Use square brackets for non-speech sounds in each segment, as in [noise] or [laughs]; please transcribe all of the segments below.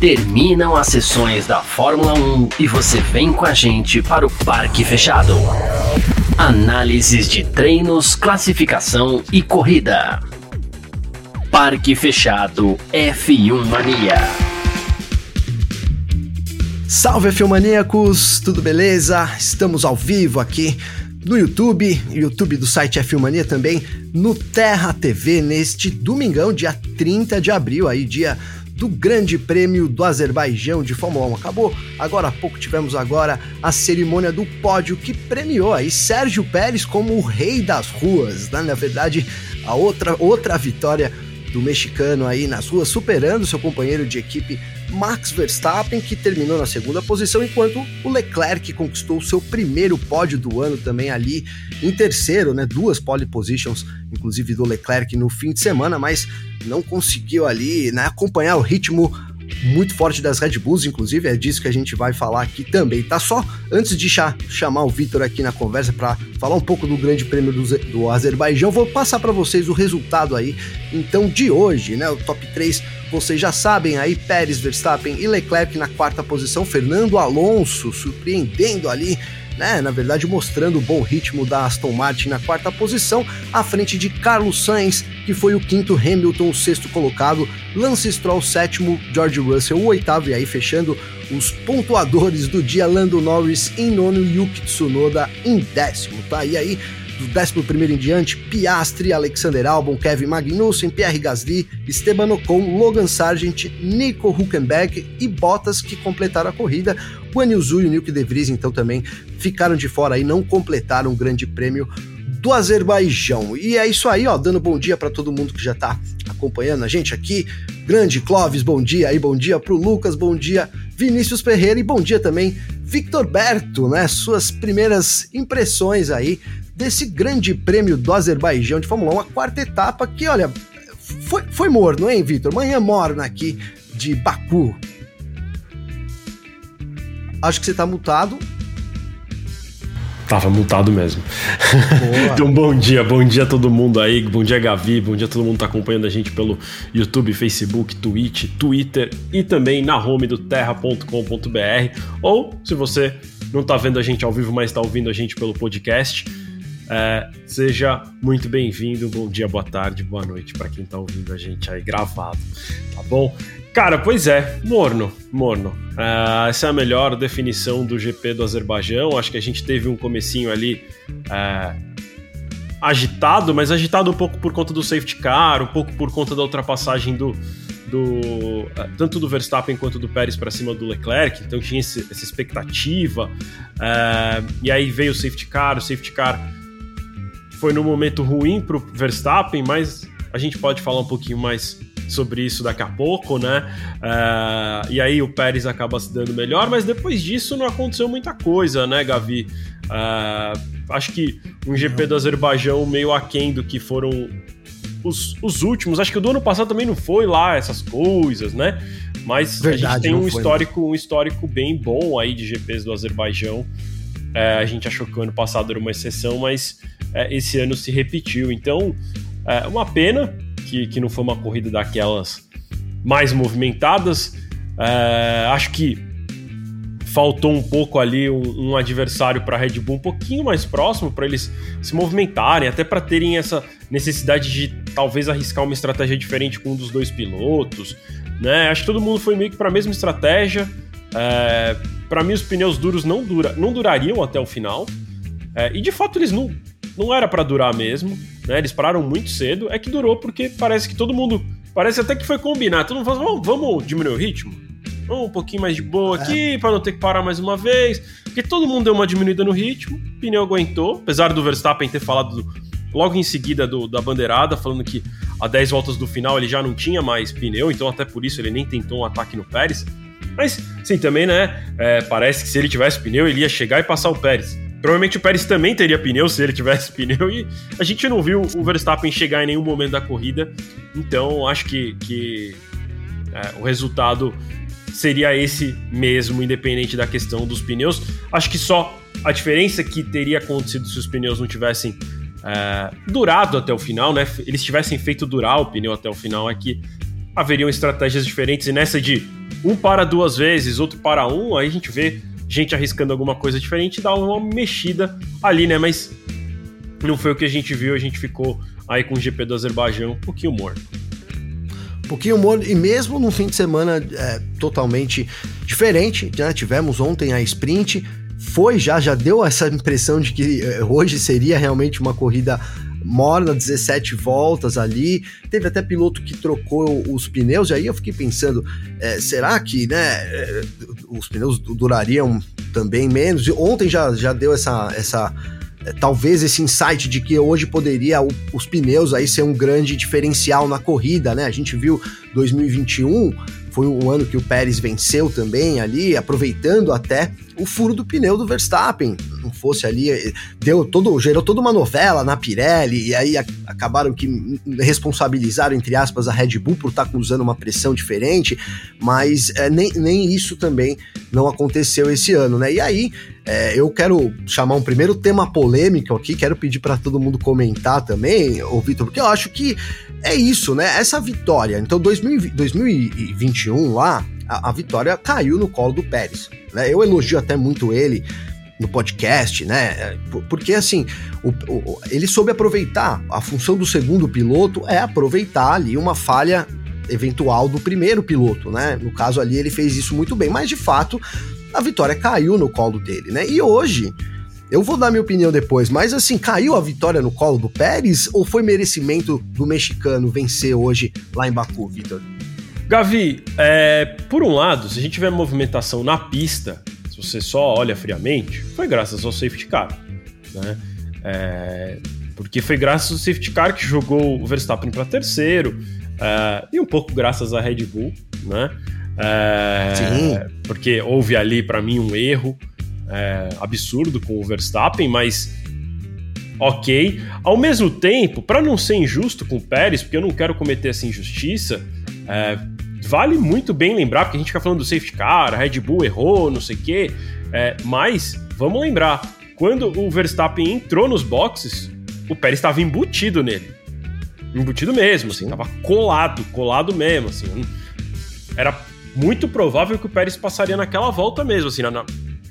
Terminam as sessões da Fórmula 1 e você vem com a gente para o Parque Fechado. Análises de treinos, classificação e corrida. Parque Fechado F1 Mania. Salve Filmaníacos, tudo beleza? Estamos ao vivo aqui no YouTube, YouTube do site F1 Mania também, no Terra TV, neste domingão, dia 30 de abril, aí dia do Grande Prêmio do Azerbaijão de Fórmula 1. Acabou agora há pouco, tivemos agora a cerimônia do pódio que premiou aí Sérgio Pérez como o rei das ruas, né? na verdade, a outra, outra vitória do mexicano aí nas ruas, superando seu companheiro de equipe Max Verstappen, que terminou na segunda posição, enquanto o Leclerc conquistou seu primeiro pódio do ano também ali em terceiro, né? Duas pole positions, inclusive do Leclerc no fim de semana, mas não conseguiu ali né, acompanhar o ritmo muito forte das Red Bulls, inclusive, é disso que a gente vai falar aqui também, tá? Só antes de chamar o Vitor aqui na conversa para falar um pouco do Grande Prêmio do, do Azerbaijão, vou passar para vocês o resultado aí, então, de hoje, né? O top 3, vocês já sabem aí, Pérez, Verstappen e Leclerc na quarta posição, Fernando Alonso surpreendendo ali né? Na verdade, mostrando o bom ritmo da Aston Martin na quarta posição, à frente de Carlos Sainz, que foi o quinto, Hamilton, o sexto colocado, Lance Stroll, sétimo, George Russell, o oitavo, e aí fechando os pontuadores do dia, Lando Norris em nono e Yuki Tsunoda em décimo, tá? E aí do 11 em diante, Piastri, Alexander Albon, Kevin Magnussen, Pierre Gasly, Esteban Ocon, Logan Sargent, Nico Huckenberg e Bottas que completaram a corrida. O Anilzu e o Nilke De Vries então também ficaram de fora e não completaram o grande prêmio do Azerbaijão. E é isso aí, ó, dando bom dia para todo mundo que já tá acompanhando a gente aqui. Grande Clóvis, bom dia aí, bom dia pro Lucas, bom dia Vinícius Ferreira e bom dia também Victor Berto, né? Suas primeiras impressões aí desse grande prêmio do Azerbaijão de Fórmula 1, a quarta etapa que, olha, foi, foi morno, hein, Vitor? Manhã morna aqui de Baku. Acho que você tá mutado. Tava mutado mesmo. [laughs] então, bom dia, bom dia a todo mundo aí, bom dia, Gavi, bom dia a todo mundo que tá acompanhando a gente pelo YouTube, Facebook, Twitch, Twitter e também na home do terra.com.br. Ou, se você não tá vendo a gente ao vivo, mas tá ouvindo a gente pelo podcast, é, seja muito bem-vindo, bom dia, boa tarde, boa noite para quem tá ouvindo a gente aí gravado, tá bom? Cara, pois é, morno, morno. Uh, essa é a melhor definição do GP do Azerbaijão. Acho que a gente teve um comecinho ali uh, agitado, mas agitado um pouco por conta do safety car, um pouco por conta da ultrapassagem do, do uh, tanto do Verstappen quanto do Pérez para cima do Leclerc. Então tinha esse, essa expectativa. e aí veio o safety car, o safety car foi num momento ruim para o Verstappen, mas a gente pode falar um pouquinho mais sobre isso daqui a pouco, né? Uh, e aí o Pérez acaba se dando melhor, mas depois disso não aconteceu muita coisa, né, Gavi? Uh, acho que um GP do Azerbaijão meio aquém do que foram os, os, últimos. Acho que o do ano passado também não foi lá essas coisas, né? Mas Verdade, a gente tem um histórico, um histórico bem bom aí de GPs do Azerbaijão. É, a gente achou que o ano passado era uma exceção, mas é, esse ano se repetiu. Então, é uma pena que, que não foi uma corrida daquelas mais movimentadas. É, acho que faltou um pouco ali um, um adversário para a Red Bull um pouquinho mais próximo para eles se movimentarem, até para terem essa necessidade de talvez arriscar uma estratégia diferente com um dos dois pilotos. Né? Acho que todo mundo foi meio que para a mesma estratégia. É, para mim, os pneus duros não, dura, não durariam até o final. É, e de fato, eles não, não era para durar mesmo, né? Eles pararam muito cedo. É que durou porque parece que todo mundo. Parece até que foi combinado. Todo mundo falou: vamos, vamos diminuir o ritmo? Vamos um pouquinho mais de boa aqui, é. para não ter que parar mais uma vez. Porque todo mundo deu uma diminuída no ritmo, o pneu aguentou, apesar do Verstappen ter falado do, logo em seguida do, da bandeirada, falando que a 10 voltas do final ele já não tinha mais pneu, então até por isso ele nem tentou um ataque no Pérez. Mas, sim, também, né? É, parece que se ele tivesse pneu, ele ia chegar e passar o Pérez. Provavelmente o Pérez também teria pneu se ele tivesse [laughs] pneu e a gente não viu o Verstappen chegar em nenhum momento da corrida. Então acho que, que é, o resultado seria esse mesmo, independente da questão dos pneus. Acho que só a diferença que teria acontecido se os pneus não tivessem é, durado até o final, né? Eles tivessem feito durar o pneu até o final é que haveriam estratégias diferentes e nessa de um para duas vezes, outro para um, aí a gente vê gente arriscando alguma coisa diferente dá uma mexida ali, né? Mas não foi o que a gente viu, a gente ficou aí com o GP do Azerbaijão um pouquinho morto. Um pouquinho morto, e mesmo num fim de semana é, totalmente diferente, né? Tivemos ontem a sprint, foi já, já deu essa impressão de que é, hoje seria realmente uma corrida morna, 17 voltas ali. Teve até piloto que trocou os pneus, e aí eu fiquei pensando: é, será que né, é, os pneus durariam também menos? E ontem já, já deu essa. essa é, talvez esse insight de que hoje poderia os pneus aí ser um grande diferencial na corrida, né? A gente viu 2021 foi um ano que o Pérez venceu também ali, aproveitando até o furo do pneu do Verstappen. Não fosse ali, deu todo, gerou toda uma novela na Pirelli, e aí a, acabaram que responsabilizaram, entre aspas, a Red Bull por estar tá usando uma pressão diferente, mas é, nem, nem isso também não aconteceu esse ano, né? E aí, é, eu quero chamar um primeiro tema polêmico aqui, quero pedir para todo mundo comentar também, ô Vitor, porque eu acho que é isso, né? Essa vitória. Então, 2000, 2021 lá, a, a, vitória caiu no colo do Pérez. Né? Eu elogio até muito ele no podcast, né? Porque assim, o, o, ele soube aproveitar. A função do segundo piloto é aproveitar ali uma falha eventual do primeiro piloto, né? No caso ali, ele fez isso muito bem, mas de fato a vitória caiu no colo dele, né? E hoje eu vou dar minha opinião depois, mas assim, caiu a vitória no colo do Pérez ou foi merecimento do mexicano vencer hoje lá em Baku, Vitor? Gavi, é, por um lado, se a gente tiver movimentação na pista, se você só olha friamente, foi graças ao safety car, né? É, porque foi graças ao safety car que jogou o Verstappen para terceiro é, e um pouco graças à Red Bull, né? É, Sim. Porque houve ali para mim um erro é, absurdo com o Verstappen, mas ok. Ao mesmo tempo, para não ser injusto com o Pérez, porque eu não quero cometer essa injustiça, é, vale muito bem lembrar, porque a gente fica falando do safety car, a Red Bull errou, não sei o quê, é, mas vamos lembrar, quando o Verstappen entrou nos boxes, o Pérez estava embutido nele. Embutido mesmo, assim, tava colado, colado mesmo, assim. Era muito provável que o Pérez passaria naquela volta mesmo, assim, na,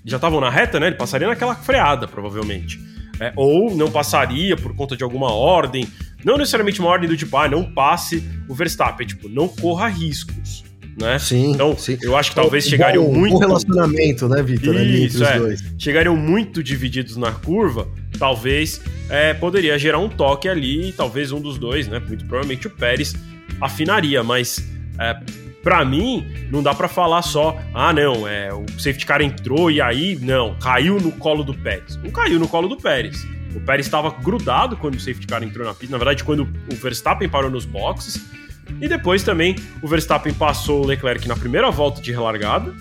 já estavam na reta, né? Ele passaria naquela freada, provavelmente. É, ou não passaria por conta de alguma ordem. Não necessariamente uma ordem do tipo, ah, não passe o Verstappen. Tipo, não corra riscos. Né? Sim, então, sim. eu acho que talvez chegariam bom, muito. Um relacionamento, né, Vitor? Isso, é. Dois. Chegariam muito divididos na curva, talvez é, poderia gerar um toque ali, talvez um dos dois, né? Muito provavelmente o Pérez afinaria, mas é, para mim, não dá para falar só, ah, não, é, o safety car entrou e aí, não, caiu no colo do Pérez. Não caiu no colo do Pérez. O Pérez estava grudado quando o safety car entrou na pista, na verdade, quando o Verstappen parou nos boxes. E depois também o Verstappen passou o Leclerc na primeira volta de relargada,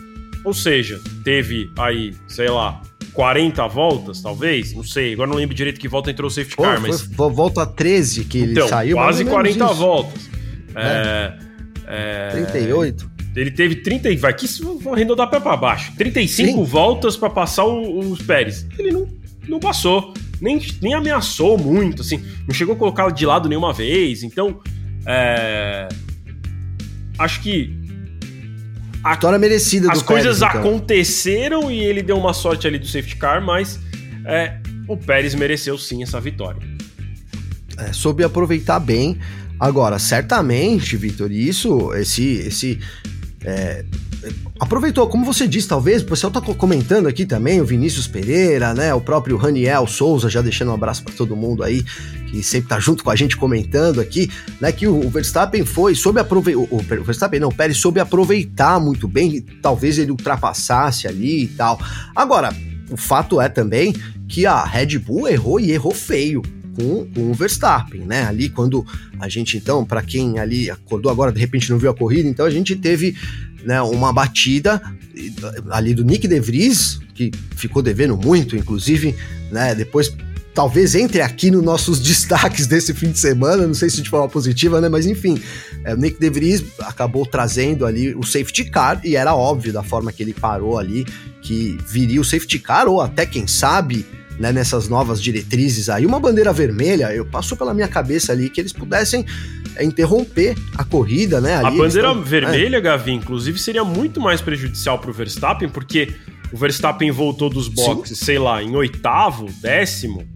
ou seja, teve aí, sei lá, 40 voltas, talvez, não sei, agora não lembro direito que volta entrou o safety car, mas. Volta 13 que ele então, saiu. Quase 40 isso. voltas. É. é é... 38? Ele teve 30, vai que vou arredondar para baixo. 35 Sim. voltas para passar os Pérez. Ele não, não passou, nem, nem ameaçou muito, assim, não chegou a colocar de lado nenhuma vez. Então, é... acho que a vitória merecida As coisas Pérez, então. aconteceram e ele deu uma sorte ali do safety car, mas é, o Pérez mereceu sim essa vitória. É, soube aproveitar bem. Agora, certamente, Vitor, isso, esse, esse é, aproveitou, como você disse, talvez, o pessoal tá comentando aqui também, o Vinícius Pereira, né, o próprio Raniel Souza, já deixando um abraço para todo mundo aí, que sempre tá junto com a gente comentando aqui, né, que o, Verstappen foi, soube aproveitar, o, Verstappen não, o Pérez soube aproveitar muito bem, talvez ele ultrapassasse ali e tal. Agora, o fato é também que a Red Bull errou e errou feio, com, com o Verstappen, né? Ali quando a gente então, para quem ali acordou agora, de repente não viu a corrida, então a gente teve né, uma batida ali do Nick De Vries, que ficou devendo muito, inclusive, né? Depois talvez entre aqui nos nossos [laughs] destaques desse fim de semana, não sei se de forma positiva, né? Mas enfim, é, o Nick De Vries acabou trazendo ali o safety car e era óbvio da forma que ele parou ali que viria o safety car ou até quem sabe né, nessas novas diretrizes aí, uma bandeira vermelha, eu passou pela minha cabeça ali que eles pudessem é interromper a corrida, né? Ali a bandeira estão, vermelha, é. Gavi, inclusive, seria muito mais prejudicial para o Verstappen, porque o Verstappen voltou dos boxes, Sim. sei lá, em oitavo, décimo,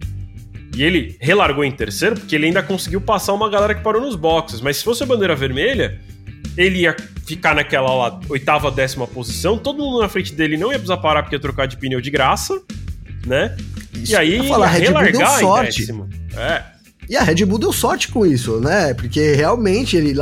e ele relargou em terceiro, porque ele ainda conseguiu passar uma galera que parou nos boxes. Mas se fosse a bandeira vermelha, ele ia ficar naquela lá, oitava, décima posição, todo mundo na frente dele não ia precisar parar porque ia trocar de pneu de graça, né? Isso, e aí falar, ia relargar em décimo. É. E a Red Bull deu sorte com isso, né? Porque realmente ele,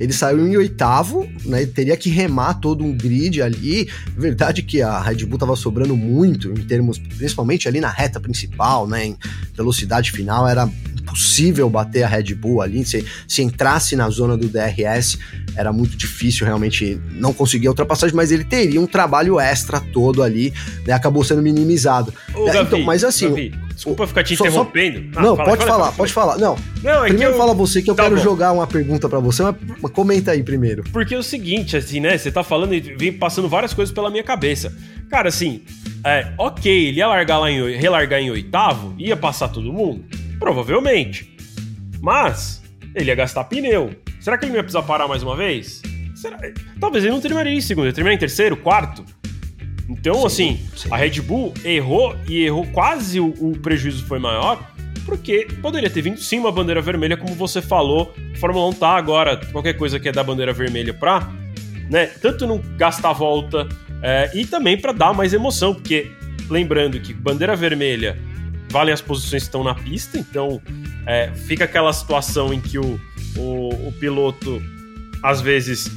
ele saiu em oitavo, né? Ele teria que remar todo um grid ali. Verdade que a Red Bull tava sobrando muito em termos, principalmente ali na reta principal, né? Em velocidade final, era impossível bater a Red Bull ali. Se, se entrasse na zona do DRS, era muito difícil realmente não conseguir a ultrapassagem, mas ele teria um trabalho extra todo ali, né? Acabou sendo minimizado. Ô, é, Gavi, então, mas assim. Gavi, desculpa ficar te só, interrompendo. Só... Ah, não, fala, pode fala, falar, pode falar. Não, não é primeiro eu... fala você que eu tá quero bom. jogar uma pergunta para você, mas, comenta aí primeiro. Porque é o seguinte, assim, né? Você tá falando e vem passando várias coisas pela minha cabeça. Cara, assim, é, ok, ele ia largar lá em, relargar em oitavo, ia passar todo mundo? Provavelmente. Mas ele ia gastar pneu. Será que ele não ia precisar parar mais uma vez? Será? Talvez ele não terminaria em segundo, ele terminaria em terceiro, quarto. Então, sim, assim, sim. a Red Bull errou e errou quase o, o, prejuízo foi maior, porque poderia ter vindo sim uma bandeira vermelha, como você falou. A Fórmula 1 tá agora, qualquer coisa que é dar bandeira vermelha pra, né, tanto não gastar volta é, e também para dar mais emoção, porque lembrando que bandeira vermelha valem as posições que estão na pista, então é, fica aquela situação em que o, o, o, piloto, às vezes,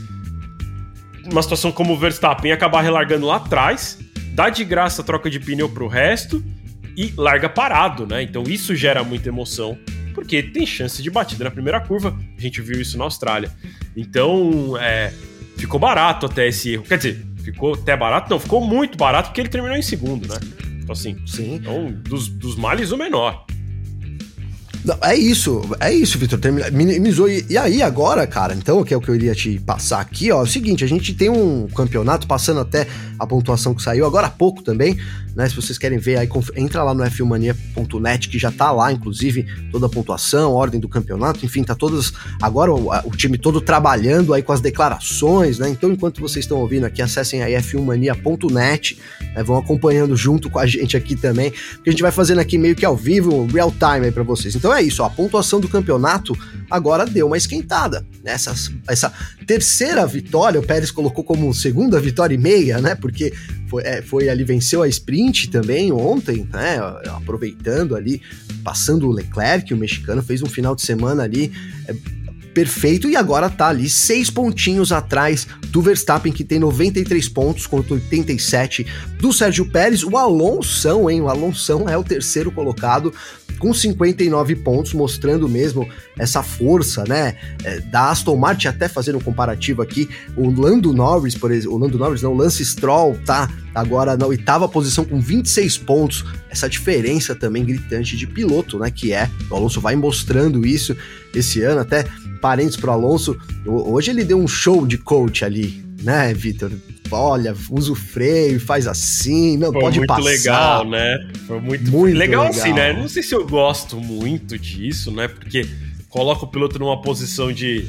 uma situação como o Verstappen, acabar relargando lá atrás, dá de graça a troca de pneu para o resto e larga parado, né? Então isso gera muita emoção, porque tem chance de batida na primeira curva, a gente viu isso na Austrália. Então, é, ficou barato até esse erro. Quer dizer, ficou até barato? Não, ficou muito barato porque ele terminou em segundo, né? Então, assim, Sim. Então, dos, dos males, o menor. É isso, é isso, Vitor. Minimizou. E, e, aí, agora, cara, então, que é o que eu iria te passar aqui, ó. É o seguinte: a gente tem um campeonato passando até a pontuação que saiu agora há pouco também, né? Se vocês querem ver, aí entra lá no fmania.net, que já tá lá, inclusive, toda a pontuação, ordem do campeonato, enfim, tá todas. Agora o, o time todo trabalhando aí com as declarações, né? Então, enquanto vocês estão ouvindo aqui, acessem aí f1mania.net, né? vão acompanhando junto com a gente aqui também, porque a gente vai fazendo aqui meio que ao vivo, real time aí pra vocês. Então é isso, ó, a pontuação do campeonato agora deu uma esquentada. Essa, essa terceira vitória, o Pérez colocou como segunda vitória e meia, né? Porque foi, é, foi ali, venceu a sprint também ontem, né? Aproveitando ali, passando o Leclerc, o mexicano, fez um final de semana ali. É, perfeito e agora tá ali seis pontinhos atrás do Verstappen que tem 93 pontos contra 87 do Sérgio Pérez. O Alonso, hein? O Alonso é o terceiro colocado com 59 pontos, mostrando mesmo essa força, né? É, da Aston Martin, até fazendo um comparativo aqui, o Lando Norris, por exemplo, o Lando Norris, não, o Lance Stroll tá agora na oitava posição com 26 pontos. Essa diferença também gritante de piloto, né? Que é, o Alonso vai mostrando isso esse ano, até parentes pro Alonso. Hoje ele deu um show de coach ali, né, Vitor? Olha, usa o freio, faz assim, não, Foi pode muito passar. legal, né? Foi muito, muito legal, legal assim, né? Não sei se eu gosto muito disso, né? Porque coloca o piloto numa posição de...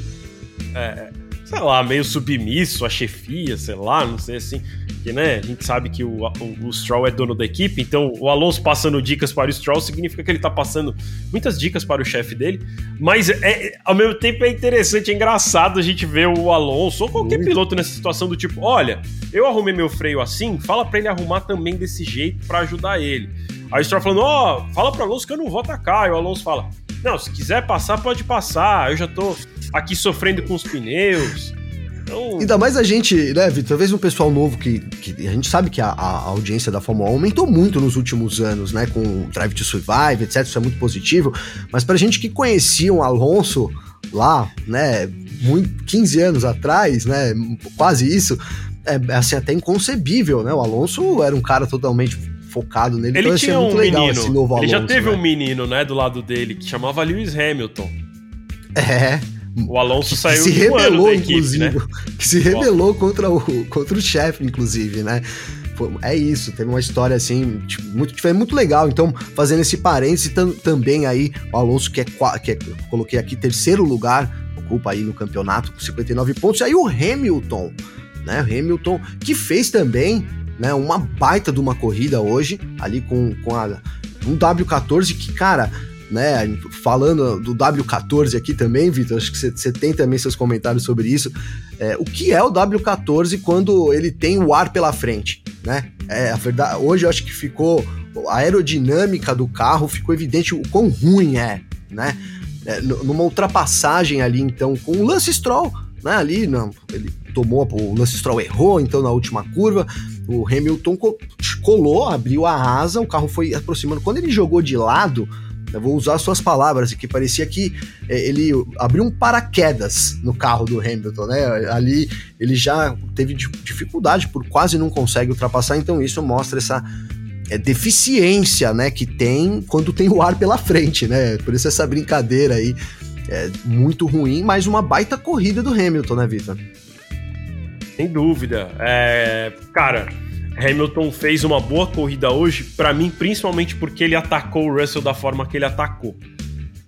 É, sei lá, meio submisso à chefia, sei lá, não sei assim. Porque, né, a gente sabe que o, o, o, Stroll é dono da equipe, então o Alonso passando dicas para o Stroll significa que ele tá passando muitas dicas para o chefe dele. Mas é, é, ao mesmo tempo é interessante, é engraçado a gente ver o Alonso ou qualquer Muito. piloto nessa situação do tipo: olha, eu arrumei meu freio assim, fala para ele arrumar também desse jeito para ajudar ele. Aí o Stroll falando: ó, oh, fala pro Alonso que eu não vou atacar. E o Alonso fala: não, se quiser passar, pode passar. Eu já tô aqui sofrendo com os pneus. Então... Ainda mais a gente, né, Vitor? Talvez um pessoal novo que, que a gente sabe que a, a, audiência da Fórmula 1 aumentou muito nos últimos anos, né? Com Drive to Survive, etc. Isso é muito positivo. Mas pra gente que conhecia o Alonso lá, né, muito, 15 anos atrás, né? Quase isso, é assim, até inconcebível, né? O Alonso era um cara totalmente focado nele. Ele então, tinha um menino, esse novo Alonso, ele já teve né? um menino, né, do lado dele, que chamava Lewis Hamilton. É, o Alonso saiu que se rebelou, um inclusive, equipe, né? que se rebelou contra o, contra o chefe, inclusive, né? é isso, teve uma história assim, tipo, muito, foi muito legal. Então, fazendo esse parêntese, tam, também aí, o Alonso, que é, que é, coloquei aqui, terceiro lugar, ocupa aí no campeonato com 59 pontos. E aí o Hamilton, né? Hamilton que fez também, né, uma baita de uma corrida hoje ali com, com a um W14 que, cara, né, falando do W14 aqui também, Vitor, acho que você tem também seus comentários sobre isso. É, o que é o W14 quando ele tem o ar pela frente, né? É, a verdade, hoje eu acho que ficou a aerodinâmica do carro ficou evidente o quão ruim é, né? É, numa ultrapassagem ali, então, com o Lance Stroll, né? Ali, não, ele tomou, o Lance Stroll errou, então, na última curva, o Hamilton colou, abriu a asa, o carro foi aproximando. Quando ele jogou de lado, eu vou usar suas palavras que parecia que é, ele abriu um paraquedas no carro do Hamilton, né? Ali ele já teve dificuldade, por quase não consegue ultrapassar, então isso mostra essa é, deficiência, né, que tem quando tem o ar pela frente, né? Por isso essa brincadeira aí é muito ruim, mas uma baita corrida do Hamilton, né, Vitor? Sem dúvida. É, cara, Hamilton fez uma boa corrida hoje, para mim, principalmente porque ele atacou o Russell da forma que ele atacou.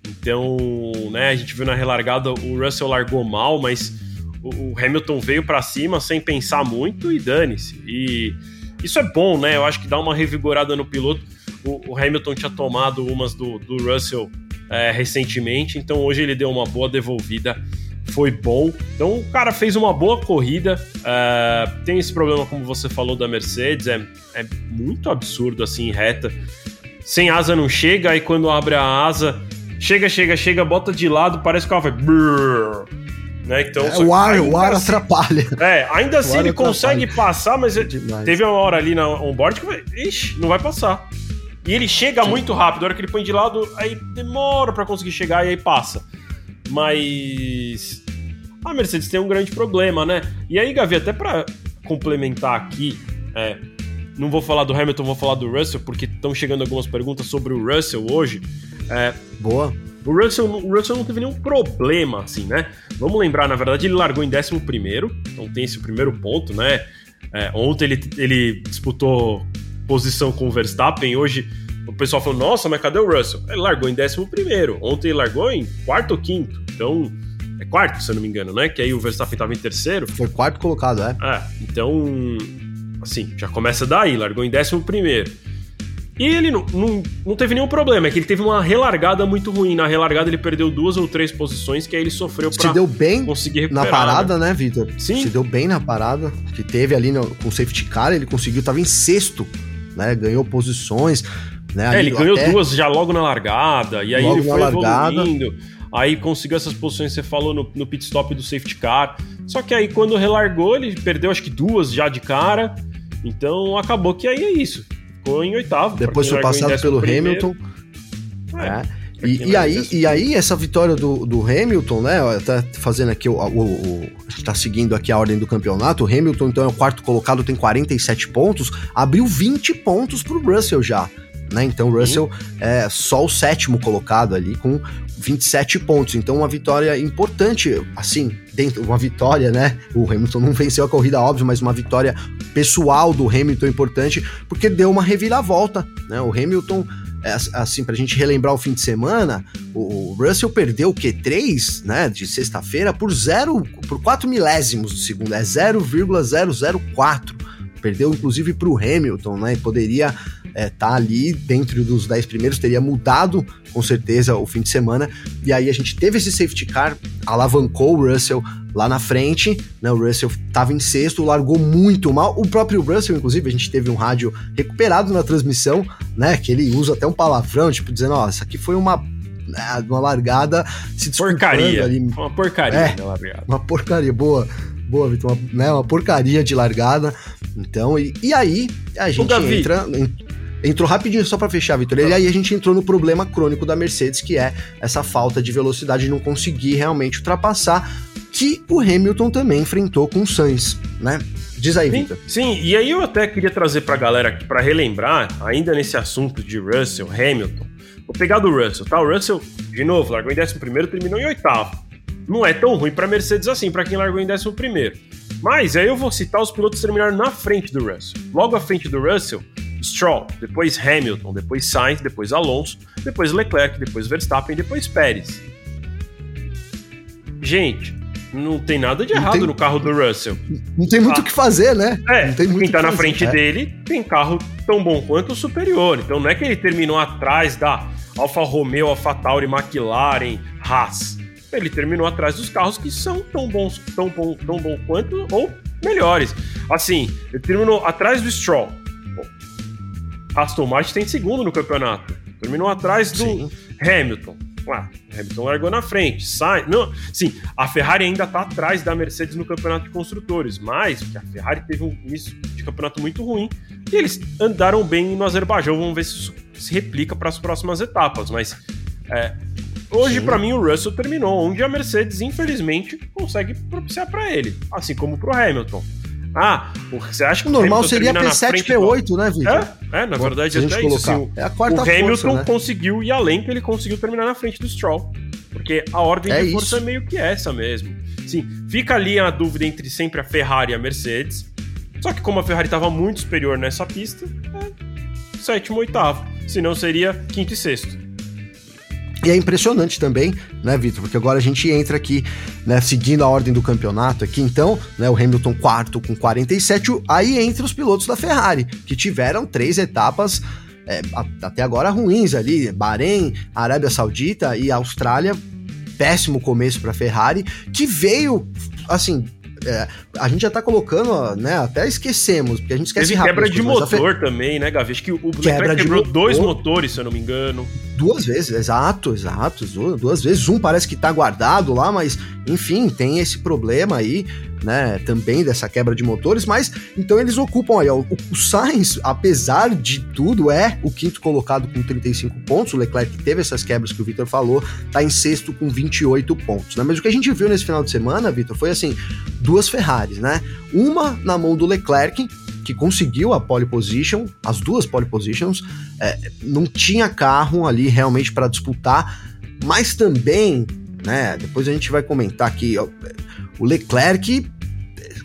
Então, né, a gente viu na relargada o Russell largou mal, mas o, Hamilton veio para cima sem pensar muito e dane-se. E isso é bom, né? Eu acho que dá uma revigorada no piloto. O, o Hamilton tinha tomado umas do, do Russell é, recentemente, então hoje ele deu uma boa devolvida foi bom. Então o cara fez uma boa corrida. Uh, tem esse problema, como você falou, da Mercedes, é, é muito absurdo assim, reta. Sem asa não chega, aí quando abre a asa, chega, chega, chega, bota de lado, parece que o carro vai. Brrr, né? Então, é, o ar, o ar assim, atrapalha. É, ainda assim ele consegue passar, mas é teve uma hora ali na onboard que vai, ixi, não vai passar. E ele chega Sim. muito rápido, a hora que ele põe de lado, aí demora para conseguir chegar e aí passa. Mas a Mercedes tem um grande problema, né? E aí, Gavi, até para complementar aqui, é, não vou falar do Hamilton, vou falar do Russell, porque estão chegando algumas perguntas sobre o Russell hoje. É, Boa. O Russell, o Russell não teve nenhum problema, assim, né? Vamos lembrar, na verdade, ele largou em 11, então tem esse primeiro ponto, né? É, ontem ele, ele disputou posição com o Verstappen, hoje o pessoal falou, nossa, mas cadê o Russell? Ele largou em 11 ontem ele largou em quarto ou quinto, então é quarto, se eu não me engano, né? Que aí o Verstappen estava em terceiro. Foi quarto colocado, é. É, então, assim, já começa daí, largou em décimo primeiro. E ele não, não, não teve nenhum problema, é que ele teve uma relargada muito ruim. Na relargada ele perdeu duas ou três posições que aí ele sofreu para deu bem conseguir recuperar. Na parada, né, né Vitor? Sim. Se deu bem na parada, que teve ali no, com o safety car, ele conseguiu, tava em sexto, né? Ganhou posições. Né, é, ele ganhou até... duas já logo na largada, e aí logo ele foi largada. evoluindo. Aí conseguiu essas posições que você falou no, no pit stop do safety car. Só que aí quando relargou, ele perdeu acho que duas já de cara. Então acabou que aí é isso. Ficou em oitavo. Depois foi passado pelo primeiro. Hamilton. É. é. E, e, aí, e aí, essa vitória do, do Hamilton, né? Tá fazendo aqui o, o, o, A gente tá seguindo aqui a ordem do campeonato. O Hamilton, então, é o quarto colocado, tem 47 pontos, abriu 20 pontos pro Russell já né? Então o Russell é só o sétimo colocado ali com 27 pontos. Então uma vitória importante, assim, dentro uma vitória, né? O Hamilton não venceu a corrida, óbvio, mas uma vitória pessoal do Hamilton importante, porque deu uma reviravolta, né? O Hamilton assim, pra gente relembrar o fim de semana, o Russell perdeu o Q3, né, de sexta-feira por zero, por 4 milésimos do segundo, é 0,004 perdeu inclusive para o Hamilton, né? E poderia estar é, tá ali dentro dos 10 primeiros, teria mudado com certeza o fim de semana. E aí a gente teve esse safety car, alavancou o Russell lá na frente, né? O Russell estava em sexto, largou muito mal. O próprio Russell, inclusive, a gente teve um rádio recuperado na transmissão, né? Que ele usa até um palavrão, tipo, dizendo, ó, oh, aqui foi uma né, uma largada se porcaria ali. Uma porcaria é, largada. Uma porcaria, boa. Boa, Vitor, uma, né, uma porcaria de largada. Então, e, e aí a gente entra. Entrou rapidinho só para fechar, Vitor. E aí a gente entrou no problema crônico da Mercedes, que é essa falta de velocidade, não conseguir realmente ultrapassar, que o Hamilton também enfrentou com o Sainz, né? Diz aí, Vitor. Sim, e aí eu até queria trazer pra galera aqui, pra relembrar, ainda nesse assunto de Russell, Hamilton. Vou pegar do Russell, tá? O Russell, de novo, largou em 11 primeiro, terminou em oitavo. Não é tão ruim pra Mercedes assim, para quem largou em 11 primeiro. Mas aí eu vou citar os pilotos que terminaram na frente do Russell. Logo à frente do Russell, Stroll, depois Hamilton, depois Sainz, depois Alonso, depois Leclerc, depois Verstappen, depois Pérez. gente, não tem nada de errado tem, no carro do Russell. Não tem muito o ah, que fazer, né? É, não tem muito quem tá na fazer, frente é. dele tem carro tão bom quanto o superior. Então não é que ele terminou atrás da Alfa Romeo, Alfa Tauri, McLaren, Haas. Ele terminou atrás dos carros que são tão bons, tão bom, tão bom quanto ou melhores. Assim, ele terminou atrás do Stroll. Aston Martin tem segundo no campeonato. Terminou atrás do Sim. Hamilton. Ah, Hamilton largou na frente. Sai, não, sim, a Ferrari ainda está atrás da Mercedes no campeonato de construtores, mas a Ferrari teve um início de campeonato muito ruim e eles andaram bem no Azerbaijão. Vamos ver se isso se replica para as próximas etapas. Mas é, hoje, para mim, o Russell terminou onde a Mercedes, infelizmente, consegue propiciar para ele, assim como para o Hamilton. Ah, você acha que o normal seria P7, P8, né, Vitor? É, é, na verdade, até isso. Assim, é a quarta o Hamilton força, né? conseguiu ir além que ele conseguiu terminar na frente do Stroll. Porque a ordem é de força isso. é meio que essa mesmo. Sim, fica ali a dúvida entre sempre a Ferrari e a Mercedes. Só que como a Ferrari estava muito superior nessa pista, é sétimo, oitavo. Senão seria quinto e sexto. E é impressionante também, né, Vitor? Porque agora a gente entra aqui, né, seguindo a ordem do campeonato aqui, então, né, o Hamilton quarto com 47, aí entra os pilotos da Ferrari, que tiveram três etapas é, até agora ruins ali, Bahrein, Arábia Saudita e Austrália, péssimo começo para a Ferrari, que veio, assim, é, a gente já tá colocando, né? Até esquecemos, porque a gente esquece Teve rápido, quebra de motor também, né, Gavi? Acho que o Leclerc quebrou motor. dois motores, se eu não me engano. Duas vezes, exato, exato. Duas vezes. Um parece que tá guardado lá, mas enfim, tem esse problema aí, né? Também dessa quebra de motores, mas então eles ocupam aí, ó, o, o Sainz, apesar de tudo, é o quinto colocado com 35 pontos. O Leclerc teve essas quebras que o Victor falou, tá em sexto com 28 pontos, né? Mas o que a gente viu nesse final de semana, Victor, foi assim: duas Ferraris, né? Uma na mão do Leclerc, que conseguiu a pole position, as duas pole positions, é, não tinha carro ali realmente para disputar, mas também, né, depois a gente vai comentar aqui, ó, o Leclerc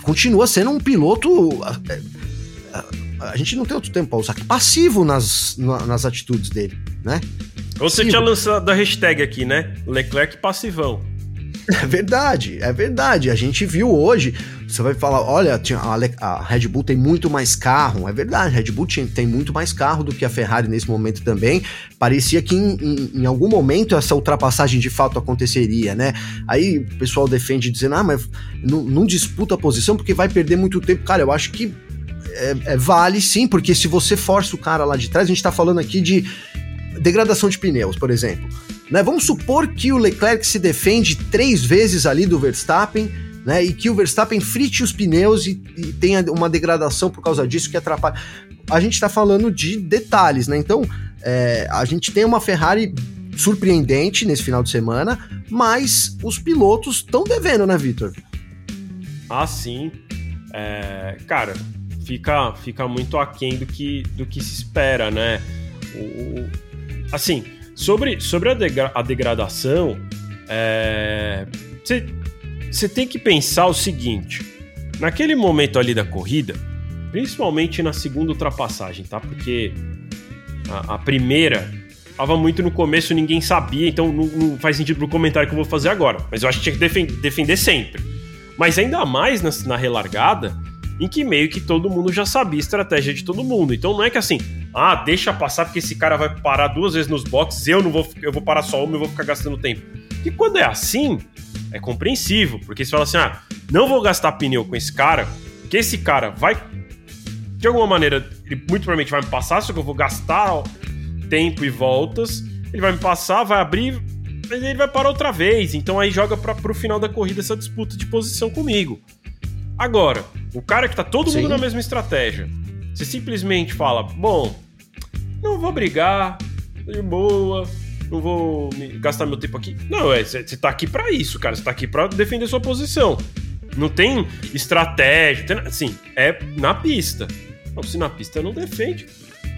continua sendo um piloto. É, a, a gente não tem outro tempo para usar, passivo nas, nas atitudes dele, né? Você tinha lançado a hashtag aqui, né? Leclerc passivão. É verdade, é verdade. A gente viu hoje. Você vai falar, olha, a Red Bull tem muito mais carro. É verdade, a Red Bull tem muito mais carro do que a Ferrari nesse momento também. Parecia que em, em, em algum momento essa ultrapassagem de fato aconteceria, né? Aí o pessoal defende dizendo, ah, mas não, disputa a posição porque vai perder muito tempo. Cara, eu acho que é, é, vale sim, porque se você força o cara lá de trás, a gente tá falando aqui de degradação de pneus, por exemplo. Né? Vamos supor que o Leclerc se defende três vezes ali do Verstappen, né? E que o Verstappen frite os pneus e, e tenha uma degradação por causa disso que atrapalha. A gente está falando de detalhes, né? Então, é, a gente tem uma Ferrari surpreendente nesse final de semana, mas os pilotos estão devendo, né, Vitor? Ah, sim. É, cara, fica, fica muito aquém do que, do que se espera, né? O, assim, Sobre, sobre a, degra a degradação, você é, tem que pensar o seguinte: naquele momento ali da corrida, principalmente na segunda ultrapassagem, tá? Porque a, a primeira tava muito no começo, ninguém sabia, então não, não, faz sentido pro comentário que eu vou fazer agora. Mas eu acho que tinha que defender sempre. Mas ainda mais na, na relargada, em que meio que todo mundo já sabia a estratégia de todo mundo. Então não é que assim, ah, deixa passar porque esse cara vai parar duas vezes nos boxes, eu não vou, eu vou parar só uma e vou ficar gastando tempo. E quando é assim, é compreensível, porque você fala assim, ah, não vou gastar pneu com esse cara, que esse cara vai, de alguma maneira, ele muito provavelmente vai me passar, só que eu vou gastar tempo e voltas, ele vai me passar, vai abrir, mas ele vai parar outra vez, então aí joga para pro final da corrida essa disputa de posição comigo. Agora, o cara que tá todo Sim. mundo na mesma estratégia, você simplesmente fala: bom, não vou brigar, de boa, não vou gastar meu tempo aqui. Não, é, você tá aqui para isso, cara. Você tá aqui para defender sua posição. Não tem estratégia, tem, assim, é na pista. Então, se na pista não defende,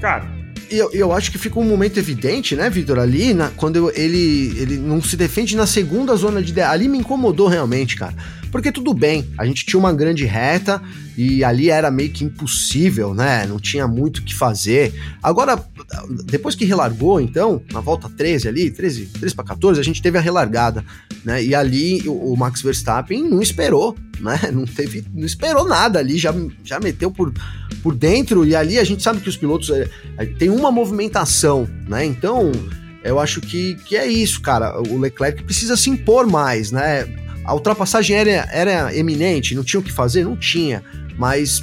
cara, eu, eu acho que fica um momento evidente, né, Vitor, ali, na, quando ele, ele não se defende na segunda zona de. Ali me incomodou realmente, cara. Porque tudo bem, a gente tinha uma grande reta e ali era meio que impossível, né? Não tinha muito o que fazer. Agora, depois que relargou, então, na volta 13 ali, 13, 13 para 14, a gente teve a relargada, né? E ali o, Max Verstappen não esperou, né? [laughs] Não teve, não esperou nada ali, já, já meteu por, por dentro e ali a gente sabe que os pilotos é, é, tem uma movimentação, né? Então, eu acho que, que é isso, cara. O Leclerc precisa se impor mais, né? A ultrapassagem era, era eminente, não tinha o que fazer? Não tinha, mas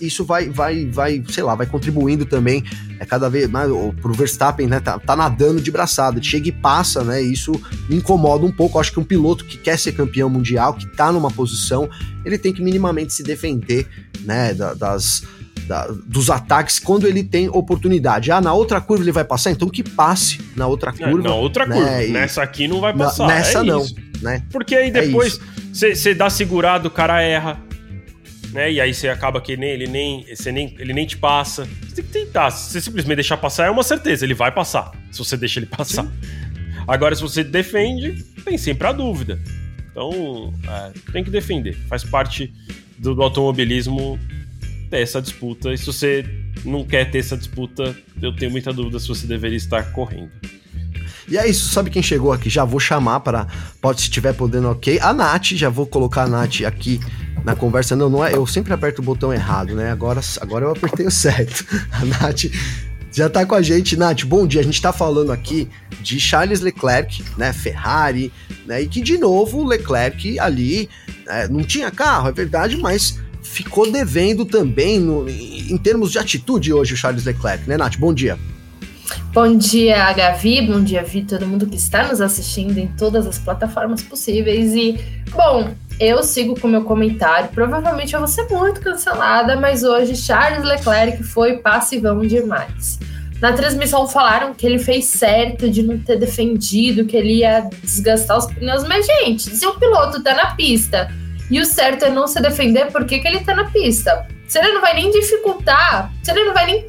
isso vai, vai, vai, sei lá, vai contribuindo também é cada vez mais pro Verstappen, né? Tá, tá nadando de braçada, chega e passa, né? Isso me incomoda um pouco. Acho que um piloto que quer ser campeão mundial, que tá numa posição, ele tem que minimamente se defender, né? das da, dos ataques quando ele tem oportunidade. Ah, na outra curva ele vai passar, então que passe na outra curva. na outra né? curva. E... Nessa aqui não vai passar. Nessa é não, né? Porque aí é depois você é dá segurado, o cara erra. Né? E aí você acaba que nem, ele, nem, você nem, ele nem te passa. Você tem que tentar. Se você simplesmente deixar passar, é uma certeza, ele vai passar. Se você deixa ele passar. Sim. Agora, se você defende, tem sempre a dúvida. Então, é, tem que defender. Faz parte do, do automobilismo ter essa disputa. E se você não quer ter essa disputa, eu tenho muita dúvida se você deveria estar correndo. E é isso, sabe quem chegou aqui? Já vou chamar para. Pode, se estiver podendo, ok. A Nath, já vou colocar a Nath aqui na conversa. Não, não é. Eu sempre aperto o botão errado, né? Agora, agora eu apertei o certo. [laughs] A Nath já tá com a gente. Nath, bom dia. A gente tá falando aqui de Charles Leclerc, né? Ferrari, né? E que, de novo, o Leclerc ali é, não tinha carro, é verdade, mas ficou devendo também no, em termos de atitude hoje o Charles Leclerc, né, Nath? Bom dia. Bom dia, Gavi, bom dia, Vi, todo mundo que está nos assistindo em todas as plataformas possíveis. E, bom, eu sigo com meu comentário. Provavelmente eu vou ser muito cancelada, mas hoje Charles Leclerc foi passivão demais. Na transmissão falaram que ele fez certo de não ter defendido, que ele ia desgastar os pneus, mas, gente, se o piloto tá na pista e o certo é não se defender, por que, que ele tá na pista? Se ele não vai nem dificultar, se ele não vai nem.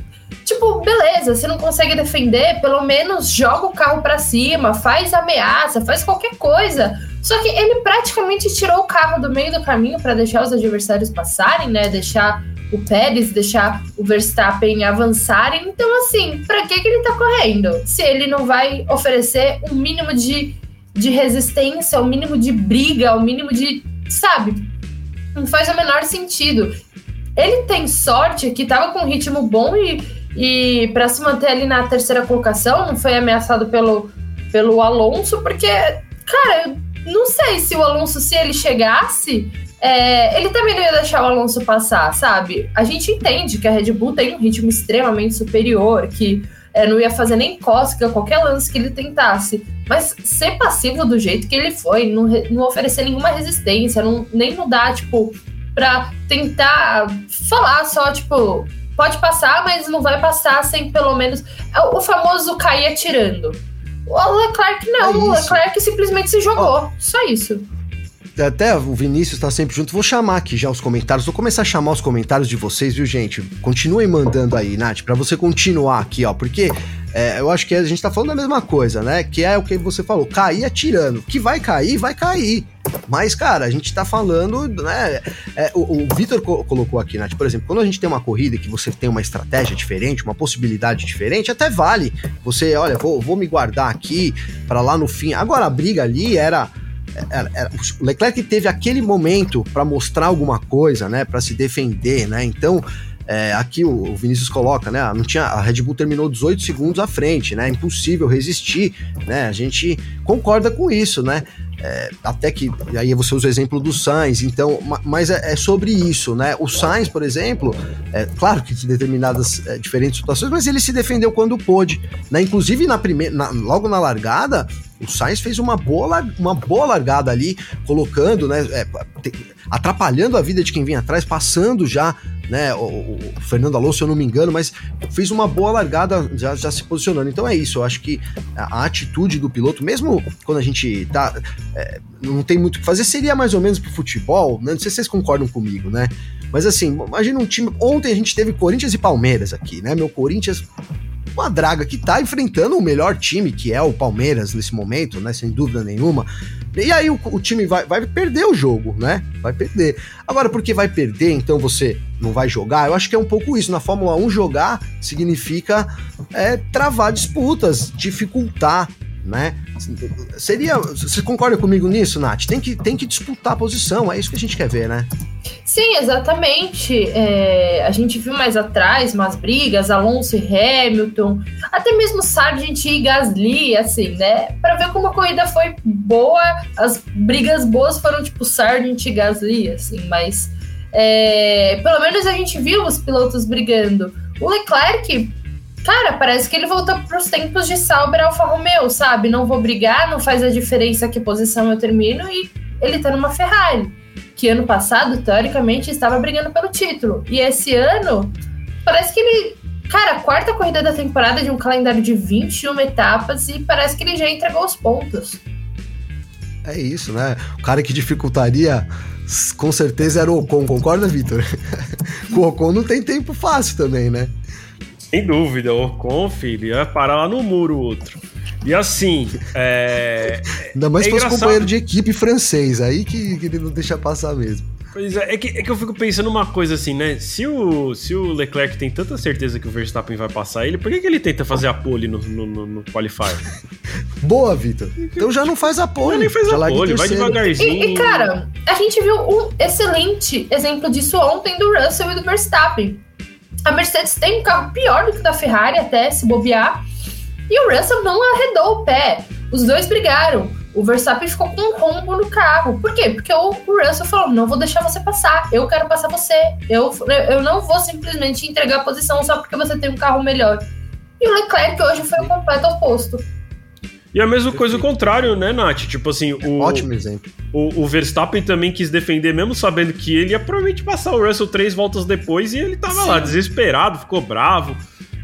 Tipo, beleza, você não consegue defender, pelo menos joga o carro para cima, faz ameaça, faz qualquer coisa. Só que ele praticamente tirou o carro do meio do caminho para deixar os adversários passarem, né? Deixar o Pérez, deixar o Verstappen avançarem. Então, assim, para que, que ele tá correndo? Se ele não vai oferecer um mínimo de, de resistência, o um mínimo de briga, o um mínimo de sabe? Não faz o menor sentido. Ele tem sorte que tava com um ritmo bom e, e para se manter ali na terceira colocação, não foi ameaçado pelo, pelo Alonso, porque, cara, eu não sei se o Alonso, se ele chegasse, é, ele também não ia deixar o Alonso passar, sabe? A gente entende que a Red Bull tem um ritmo extremamente superior, que é, não ia fazer nem cócega qualquer lance que ele tentasse. Mas ser passivo do jeito que ele foi, não, não oferecer nenhuma resistência, não, nem mudar, tipo, pra tentar falar só, tipo, pode passar, mas não vai passar sem pelo menos. É o famoso cair atirando. O Leclerc não, é o Leclerc simplesmente se jogou. Oh. Só isso até o Vinícius está sempre junto. Vou chamar aqui já os comentários. Vou começar a chamar os comentários de vocês, viu, gente? Continuem mandando aí, Nath, para você continuar aqui, ó. Porque é, eu acho que a gente tá falando da mesma coisa, né? Que é o que você falou, cair atirando. Que vai cair, vai cair. Mas, cara, a gente tá falando, né? É, o, o Vitor co colocou aqui, Nath, por exemplo, quando a gente tem uma corrida que você tem uma estratégia diferente, uma possibilidade diferente, até vale. Você, olha, vou, vou me guardar aqui para lá no fim. Agora, a briga ali era era, era, o Leclerc teve aquele momento para mostrar alguma coisa, né, para se defender, né? Então, é, aqui o, Vinícius coloca, né? Não tinha, a Red Bull terminou 18 segundos à frente, né? Impossível resistir, né? A gente concorda com isso, né? É, até que aí você usa o exemplo do Sainz, então, mas é, é sobre isso, né? O Sainz, por exemplo, é claro que em determinadas é, diferentes situações, mas ele se defendeu quando pôde, né? Inclusive na primeira, logo na largada, o Sainz fez uma boa, uma boa largada ali, colocando, né? É, atrapalhando a vida de quem vinha atrás, passando já né? O, o, Fernando Alonso, se eu não me engano, mas fez uma boa largada já, já se posicionando. Então é isso, eu acho que a, a atitude do piloto, mesmo quando a gente tá. É, não tem muito o que fazer, seria mais ou menos pro futebol, né? Não sei se vocês concordam comigo, né? Mas assim, imagina um time. Ontem a gente teve Corinthians e Palmeiras aqui, né? Meu Corinthians uma draga que tá enfrentando o melhor time, que é o Palmeiras nesse momento, né? Sem dúvida nenhuma. E aí o, o time vai, vai perder o jogo, né? Vai perder. Agora, porque vai perder, então você não vai jogar? Eu acho que é um pouco isso. Na Fórmula 1, jogar significa é, travar disputas, dificultar né? Seria. Você concorda comigo nisso, Nath? Tem que, tem que disputar a posição, é isso que a gente quer ver, né? Sim, exatamente. É, a gente viu mais atrás umas brigas, Alonso e Hamilton, até mesmo Sargent e Gasly, assim, né? Para ver como a corrida foi boa, as brigas boas foram tipo Sargent e Gasly, assim, mas é, pelo menos a gente viu os pilotos brigando. O Leclerc Cara, parece que ele voltou pros tempos de Sauber Alfa Romeo, sabe? Não vou brigar, não faz a diferença que posição eu termino e ele tá numa Ferrari, que ano passado, teoricamente, estava brigando pelo título. E esse ano, parece que ele. Cara, quarta corrida da temporada de um calendário de 21 etapas e parece que ele já entregou os pontos. É isso, né? O cara que dificultaria com certeza era o Ocon, concorda, Vitor? [laughs] o Ocon não tem tempo fácil também, né? Sem dúvida, o Ocon, filho, ia parar lá no muro o outro. E assim, é. Ainda mais é fosse companheiro de equipe francês, aí que, que ele não deixa passar mesmo. Pois é, é que, é que eu fico pensando uma coisa assim, né? Se o, se o Leclerc tem tanta certeza que o Verstappen vai passar ele, por que, que ele tenta fazer a pole no, no, no, no Qualifier? Boa, Vitor. Então já não faz a pole. Já nem faz a pole, vai devagarzinho. E, e, cara, a gente viu um excelente exemplo disso ontem do Russell e do Verstappen. A Mercedes tem um carro pior do que o da Ferrari, até se bobear. E o Russell não arredou o pé. Os dois brigaram. O Verstappen ficou com um rombo no carro. Por quê? Porque o Russell falou: não vou deixar você passar, eu quero passar você. Eu, eu não vou simplesmente entregar a posição só porque você tem um carro melhor. E o Leclerc hoje foi o completo oposto. E a mesma coisa o contrário, né, Nath? Tipo assim, o. Ótimo exemplo. O, o, Verstappen também quis defender, mesmo sabendo que ele ia provavelmente passar o Russell três voltas depois e ele tava Sim. lá desesperado, ficou bravo.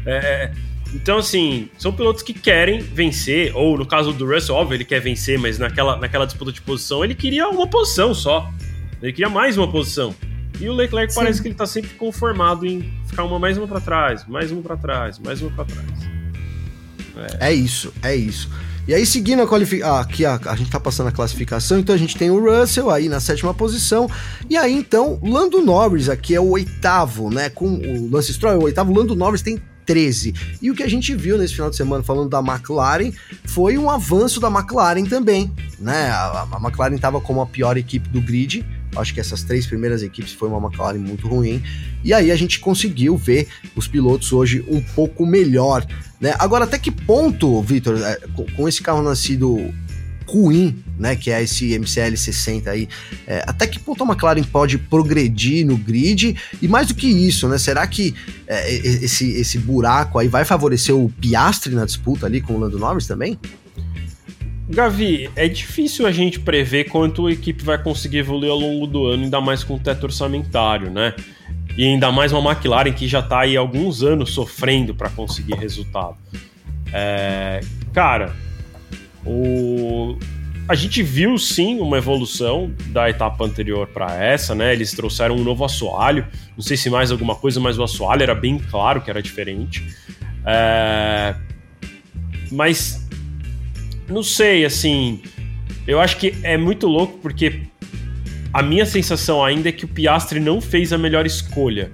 É, é, então, assim, são pilotos que querem vencer, ou no caso do Russell, óbvio, ele quer vencer, mas naquela, naquela disputa de posição ele queria uma posição só. Ele queria mais uma posição. E o Leclerc Sim. parece que ele tá sempre conformado em ficar uma mais uma para trás, mais uma para trás, mais uma para trás. É. é isso, é isso. E aí, seguindo a qualificação. Ah, aqui a, a, gente tá passando a classificação, então a gente tem o Russell aí na sétima posição. E aí, então, Lando Norris aqui é o oitavo, né? Com o Lance Stroll é o oitavo, Lando Norris tem 13. E o que a gente viu nesse final de semana falando da McLaren foi um avanço da McLaren também, né? A, a McLaren estava como a pior equipe do grid. Acho que essas três primeiras equipes foi uma McLaren muito ruim. E aí a gente conseguiu ver os pilotos hoje um pouco melhor né? Agora, até que ponto, Vitor, é, com esse carro nascido ruim, né, que é esse MCL 60 aí, é, até que ponto a McLaren pode progredir no grid e mais do que isso, né, será que é, esse, esse buraco aí vai favorecer o Piastri na disputa ali com o Lando Norris também? Gavi, é difícil a gente prever quanto a equipe vai conseguir evoluir ao longo do ano, ainda mais com o teto orçamentário, né? E ainda mais uma McLaren que já está aí alguns anos sofrendo para conseguir resultado. É, cara, o, a gente viu sim uma evolução da etapa anterior para essa, né? Eles trouxeram um novo assoalho, não sei se mais alguma coisa, mas o assoalho era bem claro que era diferente. É, mas não sei, assim, eu acho que é muito louco porque a minha sensação ainda é que o Piastri não fez a melhor escolha.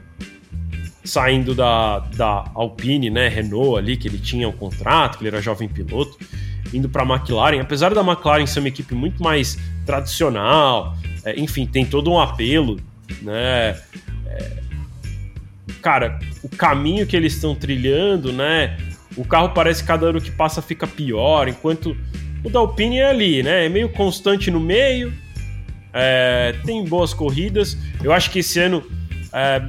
Saindo da, da Alpine, né, Renault ali, que ele tinha um contrato, que ele era jovem piloto, indo para a McLaren. Apesar da McLaren ser uma equipe muito mais tradicional, é, enfim, tem todo um apelo, né? É, cara, o caminho que eles estão trilhando, né? O carro parece que cada ano que passa fica pior, enquanto o da Alpine é ali, né? É meio constante no meio, é, tem boas corridas. Eu acho que esse ano é,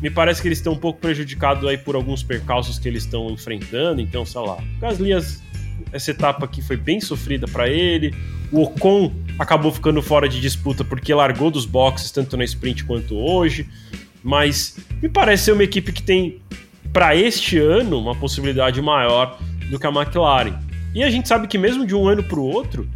me parece que eles estão um pouco prejudicados aí por alguns percalços que eles estão enfrentando. Então, sei lá, Gasly, essa etapa aqui foi bem sofrida para ele. O Ocon acabou ficando fora de disputa porque largou dos boxes tanto na sprint quanto hoje. Mas me parece ser uma equipe que tem para este ano uma possibilidade maior do que a McLaren. E a gente sabe que mesmo de um ano para o outro,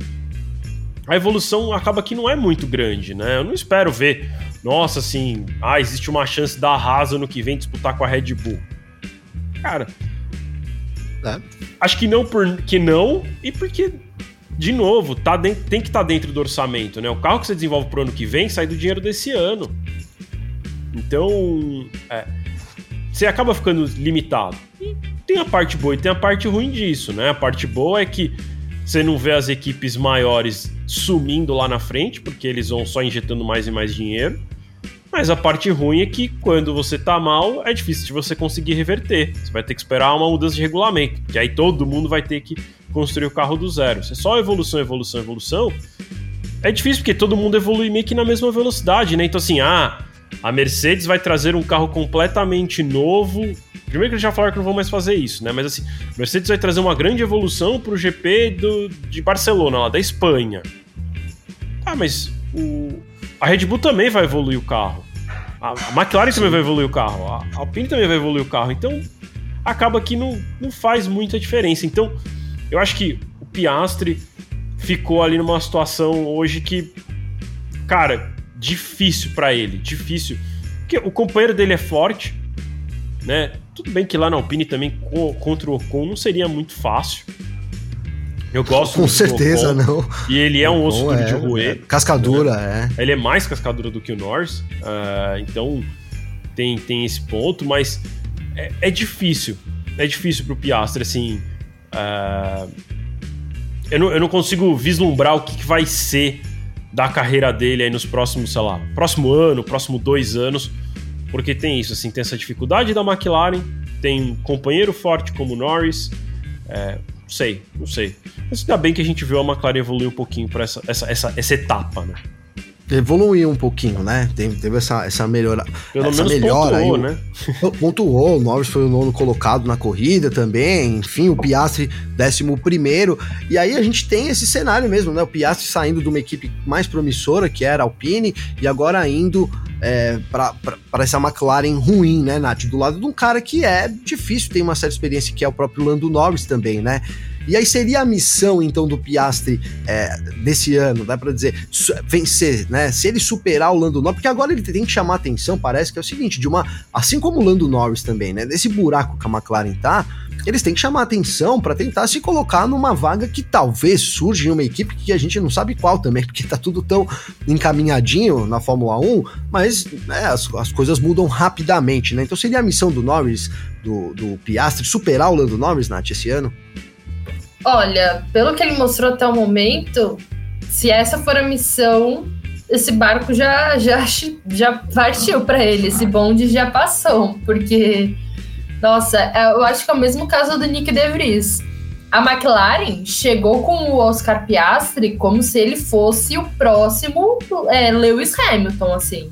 a evolução acaba que não é muito grande, né? Eu não espero ver, nossa, assim, ah, existe uma chance da Haas no que vem disputar com a Red Bull. Cara, é. acho que não porque não e porque de novo, tá dentro, tem que estar tá dentro do orçamento, né? O carro que você desenvolve pro ano que vem sai do dinheiro desse ano. Então, é, você acaba ficando limitado. E tem a parte boa e tem a parte ruim disso, né? A parte boa é que você não vê as equipes maiores sumindo lá na frente, porque eles vão só injetando mais e mais dinheiro. Mas a parte ruim é que quando você tá mal, é difícil de você conseguir reverter. Você vai ter que esperar uma mudança de regulamento, que aí todo mundo vai ter que construir o carro do zero. Se é só evolução, evolução, evolução, é difícil porque todo mundo evolui meio que na mesma velocidade, né? Então assim, ah, a Mercedes vai trazer um carro completamente novo. Primeiro que eles já falaram que não vão mais fazer isso, né? Mas assim, a Mercedes vai trazer uma grande evolução pro GP do, de Barcelona, lá da Espanha. Ah, mas o, a Red Bull também vai evoluir o carro. A, a McLaren Sim. também vai evoluir o carro. A Alpine também vai evoluir o carro. Então, acaba que não, não faz muita diferença. Então, eu acho que o Piastri ficou ali numa situação hoje que, cara, difícil para ele, difícil. Porque o companheiro dele é forte, né? Tudo bem que lá na Alpine também contra o Ocon não seria muito fácil. Eu gosto Com certeza não. E ele é um osso duro é, de roer. É, cascadura, né? é. Ele é mais cascadura do que o Norris. Uh, então tem, tem esse ponto, mas é, é difícil. É difícil pro Piastri, assim. Uh, eu, não, eu não consigo vislumbrar o que, que vai ser da carreira dele aí nos próximos, sei lá, próximo ano, próximo dois anos. Porque tem isso, assim, tem essa dificuldade da McLaren, tem um companheiro forte como Norris. É, sei, não sei. Mas ainda bem que a gente viu a McLaren evoluir um pouquinho para essa, essa, essa, essa etapa, né? Evoluiu um pouquinho, né? Teve, teve essa, essa melhora. Pelo essa menos melhora pontuou, aí, né? Pontuou, o Norris foi o nono colocado na corrida também, enfim, o Piastri décimo primeiro. E aí a gente tem esse cenário mesmo, né? O Piastri saindo de uma equipe mais promissora, que era a Alpine, e agora indo é, para essa McLaren ruim, né, Nath? Do lado de um cara que é difícil, tem uma certa experiência, que é o próprio Lando Norris também, né? E aí seria a missão, então, do Piastri é, desse ano, dá para dizer, vencer, né? Se ele superar o Lando Norris, porque agora ele tem que chamar atenção, parece que é o seguinte, de uma, assim como o Lando Norris também, né? Desse buraco que a McLaren tá, eles têm que chamar atenção para tentar se colocar numa vaga que talvez surja em uma equipe que a gente não sabe qual também, [laughs] porque tá tudo tão encaminhadinho na Fórmula 1, mas né, as, as coisas mudam rapidamente, né? Então seria a missão do Norris, do, do Piastri, superar o Lando Norris, Nath, esse ano? Olha, pelo que ele mostrou até o momento, se essa for a missão, esse barco já já já partiu para ele, esse bonde já passou, porque nossa, é, eu acho que é o mesmo caso do Nick De Vries. A McLaren chegou com o Oscar Piastri como se ele fosse o próximo é, Lewis Hamilton, assim.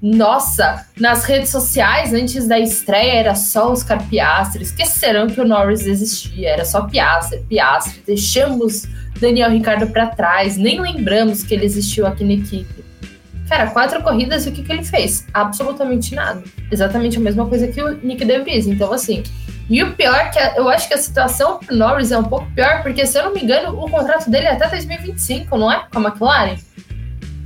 Nossa, nas redes sociais, antes da estreia, era só Oscar Piastri. Esqueceram que o Norris existia, era só Piastri, Piastri. Deixamos Daniel Ricardo para trás, nem lembramos que ele existiu aqui na equipe. Cara, quatro corridas e o que, que ele fez? Absolutamente nada. Exatamente a mesma coisa que o Nick DeVries. Então, assim. E o pior é que eu acho que a situação pro Norris é um pouco pior, porque se eu não me engano, o contrato dele é até 2025, não é? Com a McLaren?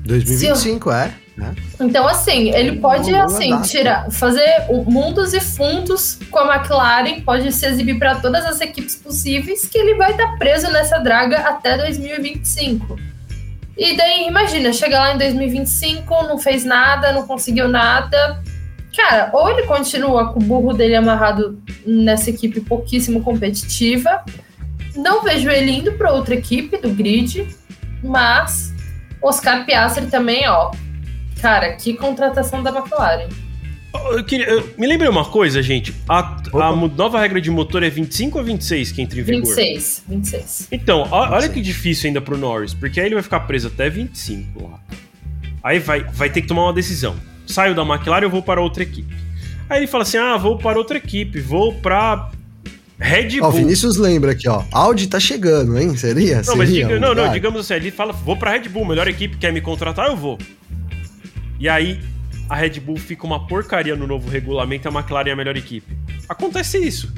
2025, eu... é. Né? Então, assim, ele pode, assim, tirar, fazer mundos e fundos com a McLaren, pode se exibir para todas as equipes possíveis, que ele vai estar tá preso nessa draga até 2025. E daí, imagina, chega lá em 2025, não fez nada, não conseguiu nada. Cara, ou ele continua com o burro dele amarrado nessa equipe pouquíssimo competitiva. Não vejo ele indo para outra equipe do grid, mas Oscar Piastri também, ó. Cara, que contratação da McLaren. Eu queria, eu, me lembrei uma coisa, gente. A, a, nova regra de motor é 25 ou 26 que entra em vigor? 26, 26. Então, 26. olha que difícil ainda pro Norris, porque aí ele vai ficar preso até 25 lá. Aí vai, vai ter que tomar uma decisão. Saio da McLaren ou vou para outra equipe? Aí ele fala assim: ah, vou para outra equipe, vou para Red Bull. Ó, o Vinícius lembra aqui, ó. Audi tá chegando, hein? Seria? Não, Seria mas diga, não, não, digamos assim, ele fala: vou para Red Bull, melhor equipe, quer me contratar, eu vou. E aí a Red Bull fica uma porcaria no novo regulamento e a McLaren é a melhor equipe. Acontece isso.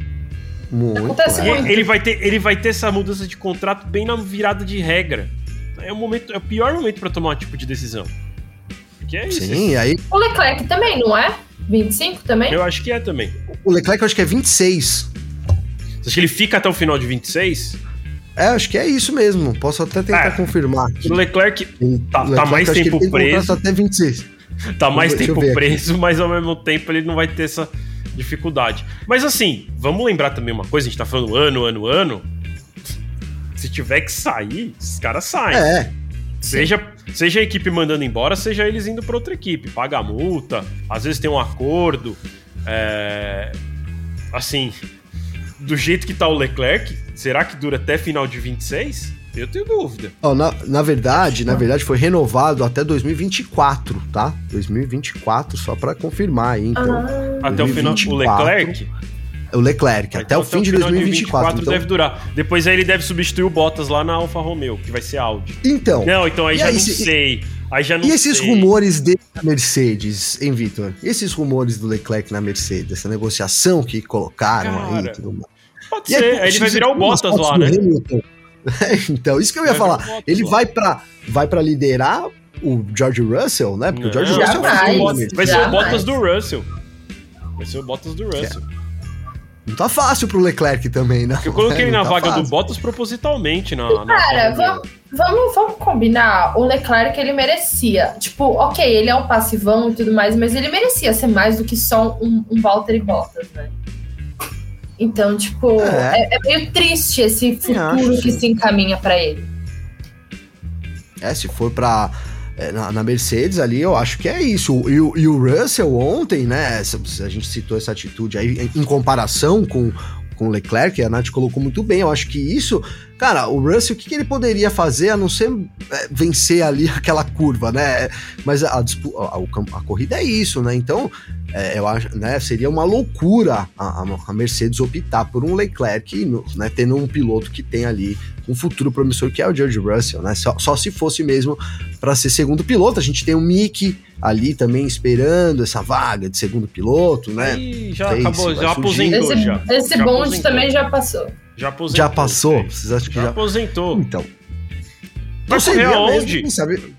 Muito. Acontece muito. Ele vai, ter, ele vai ter essa mudança de contrato bem na virada de regra. É o, momento, é o pior momento para tomar um tipo de decisão. Que é isso. Sim, aí. O Leclerc também, não é? 25 também? Eu acho que é também. O Leclerc eu acho que é 26. Você acha que ele fica até o final de 26? É, acho que é isso mesmo. Posso até tentar é, confirmar. O Leclerc tá, Leclerc, tá mais tempo preso. Até 26. Tá mais tempo preso, mas ao mesmo tempo ele não vai ter essa dificuldade. Mas assim, vamos lembrar também uma coisa: a gente tá falando ano, ano, ano. Se tiver que sair, esses caras saem. É. Seja, seja a equipe mandando embora, seja eles indo para outra equipe. Paga a multa, às vezes tem um acordo. É... Assim, do jeito que tá o Leclerc, será que dura até final de 26? Eu tenho dúvida. Oh, na, na verdade, na verdade, foi renovado até 2024, tá? 2024, só para confirmar aí. Então, ah. Até o final, o Leclerc? O Leclerc, até, até o fim de 2024. então... deve durar. Depois aí ele deve substituir o Bottas lá na Alfa Romeo, que vai ser Audi. Então. Não, então aí já aí, não se... sei. Aí já não e esses sei. rumores de Mercedes, hein, Vitor? E esses rumores do Leclerc na Mercedes, essa negociação que colocaram Cara, aí tudo mais. Pode e ser, aí, ele vai virar o Bottas lá, né? [laughs] então, isso que eu ia vai falar. Ele vai para vai para liderar o George Russell, né? Porque não, o George Russell vai, vai ser o Bottas do Russell. Vai ser o Bottas do Russell. Não tá fácil pro Leclerc também, né? Eu coloquei [laughs] ele na tá vaga fácil. do Bottas propositalmente na. na Cara, vamos, vamos, vamos combinar. O Leclerc ele merecia. Tipo, ok, ele é um passivão e tudo mais, mas ele merecia ser mais do que só um, um Valtteri Bottas, né? Então, tipo, é, é, é meio triste esse futuro que se encaminha para ele. É, se for pra é, na, na, Mercedes ali, eu acho que é isso. E, e o Russell ontem, né? A gente citou essa atitude aí em comparação com, com o Leclerc, a Nath colocou muito bem. Eu acho que isso, cara, o Russell, o que, que ele poderia fazer a não ser é, vencer ali [laughs] aquela curva, né? Mas a, a, a, a corrida é isso, né? Então, é, eu acho, né, seria uma loucura a, a, Mercedes optar por um Leclerc, né, tendo um piloto que tem ali um futuro promissor que é o George Russell, né? Só, só se fosse mesmo para ser segundo piloto. A gente tem o Mick ali também esperando essa vaga de segundo piloto, né? E já acabou, já aposentou. Esse, já. esse já bonde aposentou. também já passou. Já aposentou. Já passou? Vocês acham que já, já aposentou? Então. Vai correr aonde? sabe?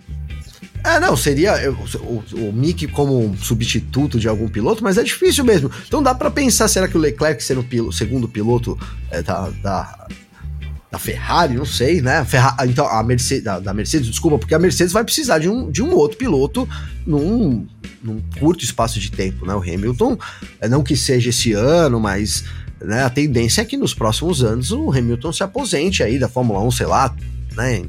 É, não, seria o, o, Mick como um substituto de algum piloto, mas é difícil mesmo. Então dá para pensar, será que o Leclerc sendo o segundo piloto é, da, da, da, Ferrari, não sei, né? Ferra então, a Mercedes, da, da, Mercedes, desculpa, porque a Mercedes vai precisar de um, de um outro piloto num, num curto espaço de tempo, né? O Hamilton, é, não que seja esse ano, mas né, a tendência é que nos próximos anos o Hamilton se aposente aí da Fórmula 1, sei lá, né?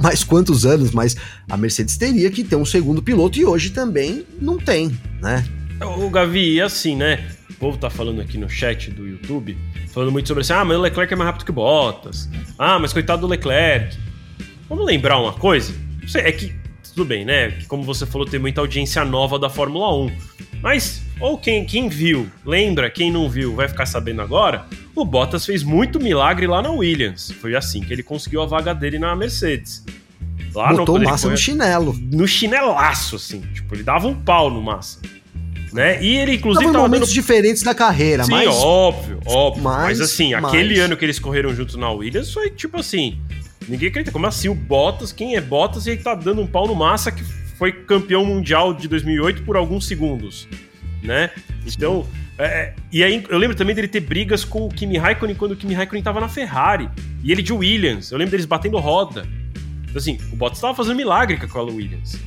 mais quantos anos, mas a Mercedes teria que ter um segundo piloto e hoje também não tem, né? O Gavi, assim, né? O povo tá falando aqui no chat do YouTube, falando muito sobre assim, ah, mas o Leclerc é mais rápido que Bottas. Ah, mas coitado do Leclerc. Vamos lembrar uma coisa? É que, tudo bem, né? Como você falou, tem muita audiência nova da Fórmula 1. Mas, ou quem, quem viu, lembra, quem não viu, vai ficar sabendo agora, o Bottas fez muito milagre lá na Williams. Foi assim que ele conseguiu a vaga dele na Mercedes. Lá Botou no, Massa no chinelo. No chinelaço, assim. Tipo, ele dava um pau no Massa. Né? E ele, inclusive, tava, tava momentos dando... diferentes da carreira, Sim, mas... óbvio, óbvio. Mas, mas assim, mas... aquele ano que eles correram juntos na Williams foi tipo assim. Ninguém acredita. Como assim? O Bottas, quem é Bottas e ele tá dando um pau no Massa que foi campeão mundial de 2008 por alguns segundos, né? Então, é, é, e aí eu lembro também dele ter brigas com o Kimi Raikkonen quando o Kimi Raikkonen tava na Ferrari e ele de Williams. Eu lembro deles batendo roda. Então, assim, o Bottas tava fazendo milagre com a Williams.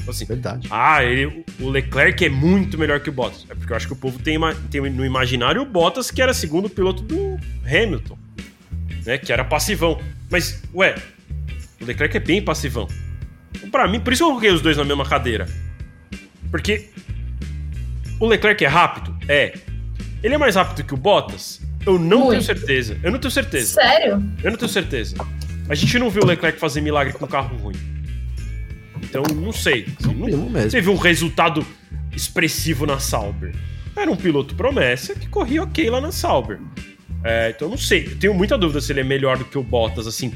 Então, assim, Verdade. Ah, ele, o Leclerc é muito melhor que o Bottas. É porque eu acho que o povo tem, tem no imaginário o Bottas que era segundo piloto do Hamilton, né? Que era passivão. Mas, ué, o Leclerc é bem passivão. Para mim, por isso eu coloquei os dois na mesma cadeira. Porque o Leclerc é rápido? É. Ele é mais rápido que o Bottas? Eu não Muito. tenho certeza. Eu não tenho certeza. Sério? Eu não tenho certeza. A gente não viu o Leclerc fazer milagre com carro ruim. Então, não sei. Assim, não, você viu um resultado expressivo na Sauber. Era um piloto promessa que corria ok lá na Sauber. É, então, não sei. Eu tenho muita dúvida se ele é melhor do que o Bottas, assim.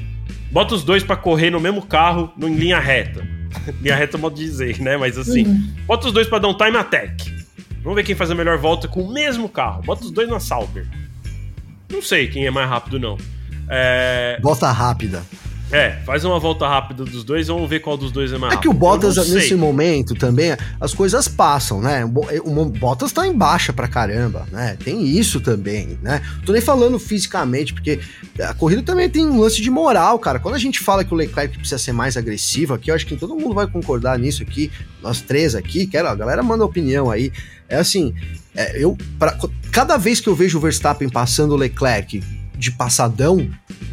Bota os dois para correr no mesmo carro, em linha reta. [laughs] linha reta é modo de dizer, né? Mas assim, uhum. bota os dois para dar um time attack. Vamos ver quem faz a melhor volta com o mesmo carro. Bota os dois na Sauber. Não sei quem é mais rápido, não. É... Volta rápida. É, faz uma volta rápida dos dois, vamos ver qual dos dois é mais É que o Bottas, nesse momento também, as coisas passam, né? O Bottas tá em baixa pra caramba, né? Tem isso também, né? Tô nem falando fisicamente, porque a corrida também tem um lance de moral, cara. Quando a gente fala que o Leclerc precisa ser mais agressivo aqui, eu acho que todo mundo vai concordar nisso aqui, nós três aqui, quero, a galera manda opinião aí. É assim, é, eu, pra, cada vez que eu vejo o Verstappen passando o Leclerc de passadão,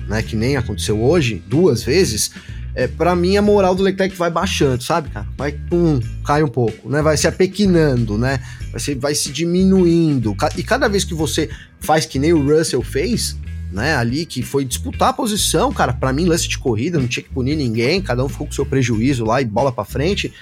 né, que nem aconteceu hoje, duas vezes, é, para mim a moral do Leclerc vai baixando, sabe, cara? Vai, pum, cai um pouco, né? Vai se apequinando, né? Vai se, vai se diminuindo. E cada vez que você faz que nem o Russell fez, né, ali que foi disputar a posição, cara, para mim lance de corrida, não tinha que punir ninguém, cada um ficou com seu prejuízo lá e bola para frente.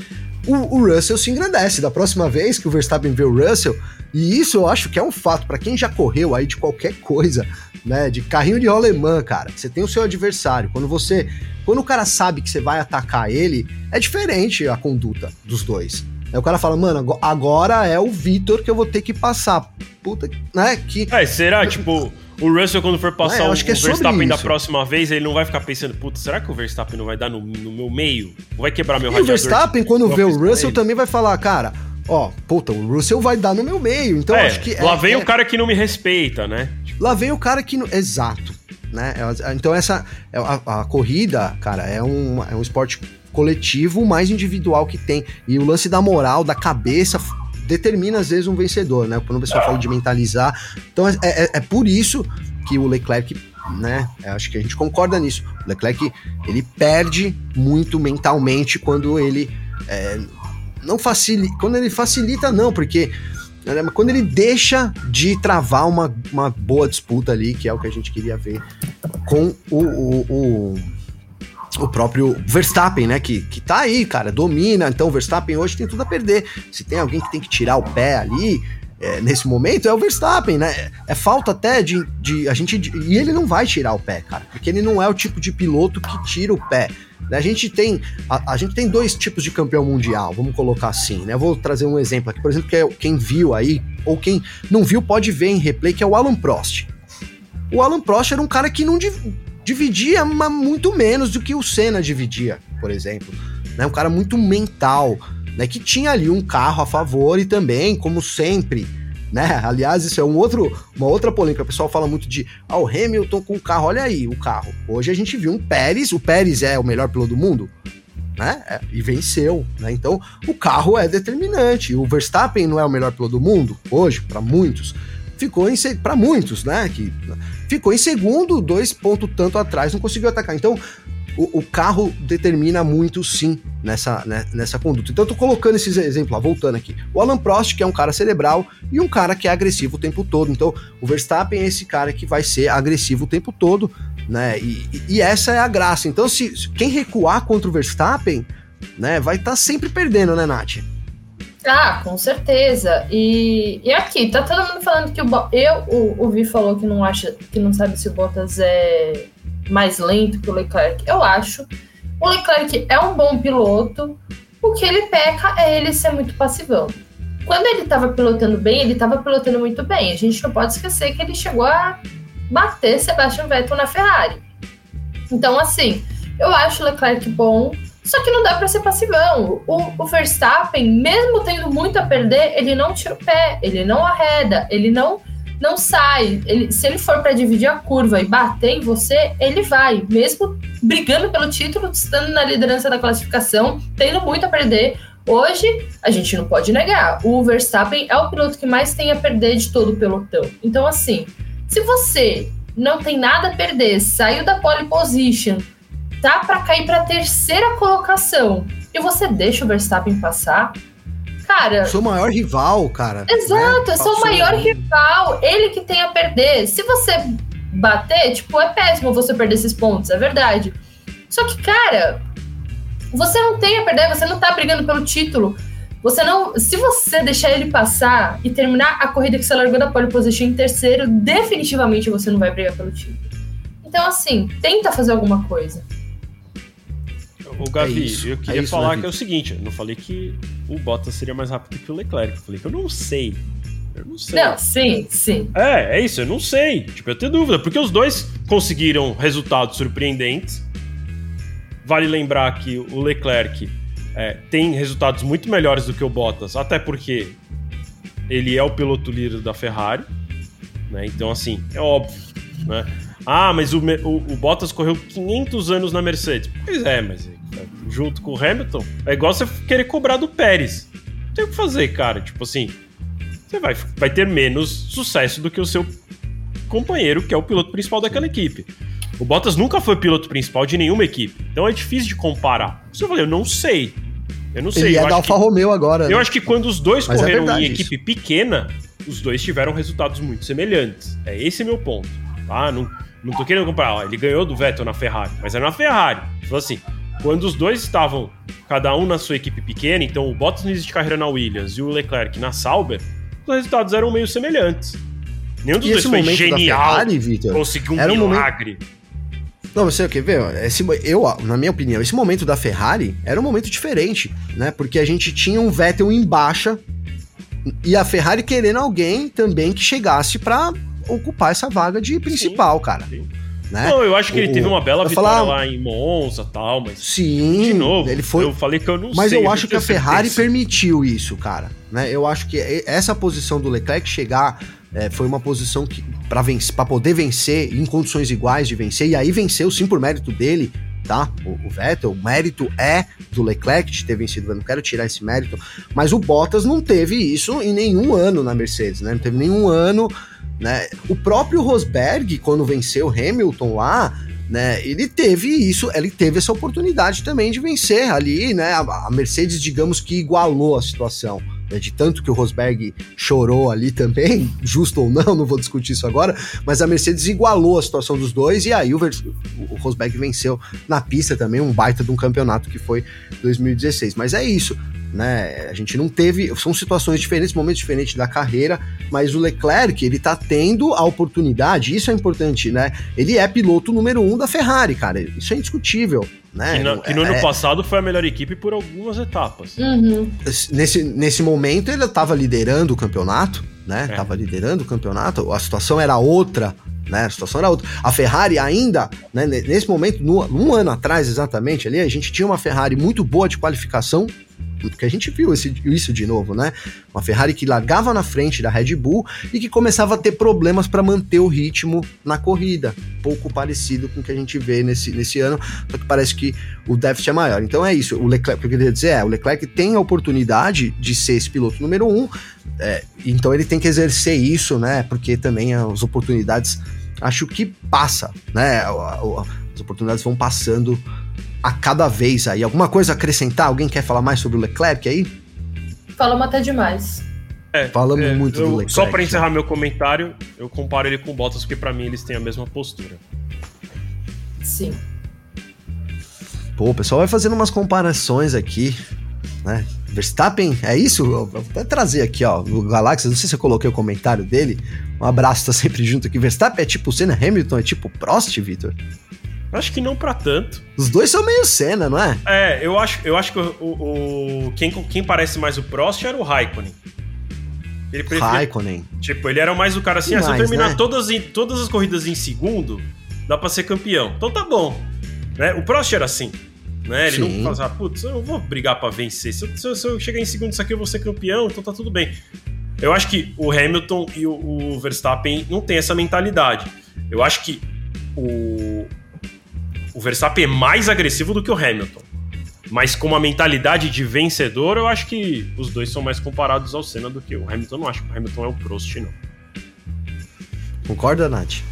O, o, Russell se engrandece. Da próxima vez que o Verstappen vê o Russell, e isso eu acho que é um fato para quem já correu aí de qualquer coisa, né, de carrinho de rolemã, cara. Você tem o seu adversário. Quando você, quando o cara sabe que você vai atacar ele, é diferente a conduta dos dois. Aí o cara fala, mano, agora é o Vitor que eu vou ter que passar. Puta, né? Que. É, será? [laughs] tipo, o Russell, quando for passar é, o, o é Verstappen da próxima vez, ele não vai ficar pensando, putz, será que o Verstappen não vai dar no, no meu meio? Não vai quebrar meu e radiador? o Verstappen, quando vê o Russell, também vai falar, cara, ó, puta, o Russell vai dar no meu meio. Então é, acho que. Lá é, vem é, o cara que não me respeita, né? Lá vem o cara que. Exato. Né? É, então, essa. É, a, a corrida, cara, é um, é um esporte coletivo mais individual que tem. E o lance da moral, da cabeça, determina às vezes um vencedor, né? Quando o pessoal fala de mentalizar. Então é, é, é por isso que o Leclerc, né? Acho que a gente concorda nisso. O Leclerc ele perde muito mentalmente quando ele é, não facilita. Quando ele facilita, não, porque quando ele deixa de travar uma, uma boa disputa ali, que é o que a gente queria ver com o, o, o o próprio Verstappen, né? Que, que tá aí, cara, domina. Então o Verstappen hoje tem tudo a perder. Se tem alguém que tem que tirar o pé ali, é, nesse momento é o Verstappen, né? É falta até de, de a gente de, e ele não vai tirar o pé, cara, porque ele não é o tipo de piloto que tira o pé. Né? A gente tem a, a, gente tem dois tipos de campeão mundial, vamos colocar assim, né? Eu vou trazer um exemplo aqui, por exemplo, que é quem viu aí ou quem não viu pode ver em replay que é o Alan Prost. O Alan Prost era um cara que não dividia muito menos do que o Senna dividia, por exemplo. Né? Um cara muito mental, né? Que tinha ali um carro a favor e também, como sempre, né? Aliás, isso é um outro, uma outra polêmica. O pessoal fala muito de ah, o Hamilton com o carro. Olha aí o carro. Hoje a gente viu um Pérez. O Pérez é o melhor piloto do mundo. Né? É, e venceu, né? Então o carro é determinante. O Verstappen não é o melhor piloto do mundo hoje para muitos. Ficou em para muitos, né? Que ficou em segundo, dois pontos tanto atrás, não conseguiu atacar. Então, o, o, carro determina muito, sim, nessa, né, nessa conduta. Então, eu tô colocando esses exemplos lá, voltando aqui. O Alan Prost, que é um cara cerebral, e um cara que é agressivo o tempo todo. Então, o Verstappen é esse cara que vai ser agressivo o tempo todo, né? E, e essa é a graça. Então, se quem recuar contra o Verstappen, né, vai estar tá sempre perdendo, né, Nath? Ah, com certeza. E, e aqui, tá todo mundo falando que o eu, o, o Vi falou que não acha, que não sabe se o Bottas é mais lento que o Leclerc. Eu acho. O Leclerc é um bom piloto. O que ele peca é ele ser muito passivão. Quando ele estava pilotando bem, ele estava pilotando muito bem. A gente não pode esquecer que ele chegou a bater Sebastian Vettel na Ferrari. Então, assim, eu acho o Leclerc bom. Só que não dá para ser passivão. O, o, Verstappen, mesmo tendo muito a perder, ele não tira o pé, ele não arreda, ele não não sai. Ele, se ele for para dividir a curva e bater em você, ele vai, mesmo brigando pelo título, estando na liderança da classificação, tendo muito a perder. Hoje, a gente não pode negar, o Verstappen é o piloto que mais tem a perder de todo o pelotão. Então, assim, se você não tem nada a perder, saiu da pole position, tá para cair para terceira colocação e você deixa o Verstappen passar, cara. Sou o maior rival, cara. Exato, né? sou o maior rival. Ele que tem a perder. Se você bater, tipo, é péssimo você perder esses pontos, é verdade. Só que, cara, você não tem a perder, você não tá brigando pelo título. Você não. Se você deixar ele passar e terminar a corrida que você largou da pole position em terceiro, definitivamente você não vai brigar pelo título. Então, assim, tenta fazer alguma coisa. O Gavi, é eu queria é isso, falar que é o seguinte: eu não falei que o Bottas seria mais rápido que o Leclerc. Eu falei que eu não sei. Eu não sei. Não, sim, sim. É, é isso, eu não sei. Tipo, eu tenho dúvida, porque os dois conseguiram resultados surpreendentes vale lembrar que o Leclerc é, tem resultados muito melhores do que o Bottas, até porque ele é o piloto líder da Ferrari, né? Então, assim, é óbvio, né? Ah, mas o, o, o, Bottas correu 500 anos na Mercedes. Pois é, mas junto com o Hamilton, é igual você querer cobrar do Pérez. Não tem o que fazer, cara. Tipo assim, você vai, vai ter menos sucesso do que o seu companheiro, que é o piloto principal daquela equipe. O Bottas nunca foi piloto principal de nenhuma equipe, então é difícil de comparar. Você falou, eu não sei. Eu não sei. Ele é da Alfa Romeo agora. Eu né? acho que quando os dois Mas é correram é em equipe isso. pequena, os dois tiveram resultados muito semelhantes. É esse meu ponto. Tá? Não, não tô querendo comparar. ele ganhou do Vettel na Ferrari, mas era na Ferrari. Então, assim, quando os dois estavam, cada um na sua equipe pequena, então o Bottas no início de carreira na Williams e o Leclerc na Sauber, os resultados eram meio semelhantes. Nenhum dos e dois foi genial, Ferrari, conseguiu um milagre. Um momento... Não, você quer ver? Esse, eu, na minha opinião, esse momento da Ferrari era um momento diferente, né? Porque a gente tinha um Vettel em baixa e a Ferrari querendo alguém também que chegasse para ocupar essa vaga de principal, sim, cara. Sim. Né? Não, eu acho que o, ele teve uma bela vitória falar... lá em Monza e tal, mas. Sim, de novo, ele foi. Eu falei que eu não mas sei. Mas eu acho que a Ferrari certeza. permitiu isso, cara. Né? Eu acho que essa posição do Leclerc chegar é, foi uma posição que para poder vencer em condições iguais de vencer, e aí venceu sim por mérito dele, tá? O, o, Vettel, o mérito é do Leclerc de ter vencido, eu não quero tirar esse mérito, mas o Bottas não teve isso em nenhum ano na Mercedes, né? Não teve nenhum ano, né? O próprio Rosberg, quando venceu Hamilton lá, né? Ele teve isso, ele teve essa oportunidade também de vencer ali, né? A, a Mercedes, digamos que igualou a situação né, de tanto que o Rosberg chorou ali também, [laughs] justo ou não, não vou discutir isso agora, mas a Mercedes igualou a situação dos dois e aí o, o Rosberg venceu na pista também, um baita de um campeonato que foi 2016. Mas é isso, né? A gente não teve, são situações diferentes, momentos diferentes da carreira, mas o Leclerc, ele tá tendo a oportunidade, isso é importante, né? Ele é piloto número um da Ferrari, cara, isso é indiscutível. Né? Que, no, que no é, ano é. passado foi a melhor equipe por algumas etapas. Uhum. Nesse, nesse momento ele estava liderando o campeonato, né? É. Tava liderando o campeonato, a situação era outra, né? A situação era outra. A Ferrari ainda, né, nesse momento, no, um ano atrás exatamente ali, a gente tinha uma Ferrari muito boa de qualificação, porque a gente viu esse, isso de novo, né? Uma Ferrari que largava na frente da Red Bull e que começava a ter problemas para manter o ritmo na corrida. Pouco parecido com o que a gente vê nesse, nesse ano, só que parece que o déficit é maior. Então é isso. O Leclerc, o que eu queria dizer é: o Leclerc tem a oportunidade de ser esse piloto número um, é, então ele tem que exercer isso, né? Porque também as oportunidades acho que passa, né? As oportunidades vão passando a cada vez aí. Alguma coisa a acrescentar? Alguém quer falar mais sobre o Leclerc aí? Falamos até demais. É, Falamos é, muito eu, do Leclerc. Só para encerrar meu comentário, eu comparo ele com o Bottas, porque para mim eles têm a mesma postura. Sim. Pô, o pessoal vai fazendo umas comparações aqui, né? Verstappen, é isso? Eu vou até trazer aqui, ó, o Galaxy, não sei se eu coloquei o comentário dele. Um abraço, tá sempre junto aqui. Verstappen é tipo Senna, Hamilton é tipo Prost, Victor? Acho que não para tanto. Os dois são meio cena, não é? É, eu acho, eu acho que o, o, quem, quem parece mais o Prost era o Raikkonen. Ele preferia, Raikkonen. Tipo, ele era mais o cara assim, ah, se eu terminar né? todas, todas as corridas em segundo, dá pra ser campeão. Então tá bom. Né? O Prost era assim. Né? Ele Sim. não fala, putz, eu não vou brigar para vencer. Se eu, se, eu, se eu, chegar em segundo isso aqui, eu vou ser campeão, então tá tudo bem. Eu acho que o Hamilton e o, o Verstappen não tem essa mentalidade. Eu acho que o, o Verstappen é mais agressivo do que o Hamilton. Mas com uma mentalidade de vencedor, eu acho que os dois são mais comparados ao Senna do que o Hamilton. Não acho que o Hamilton é o Prost, não. Concorda, Nath?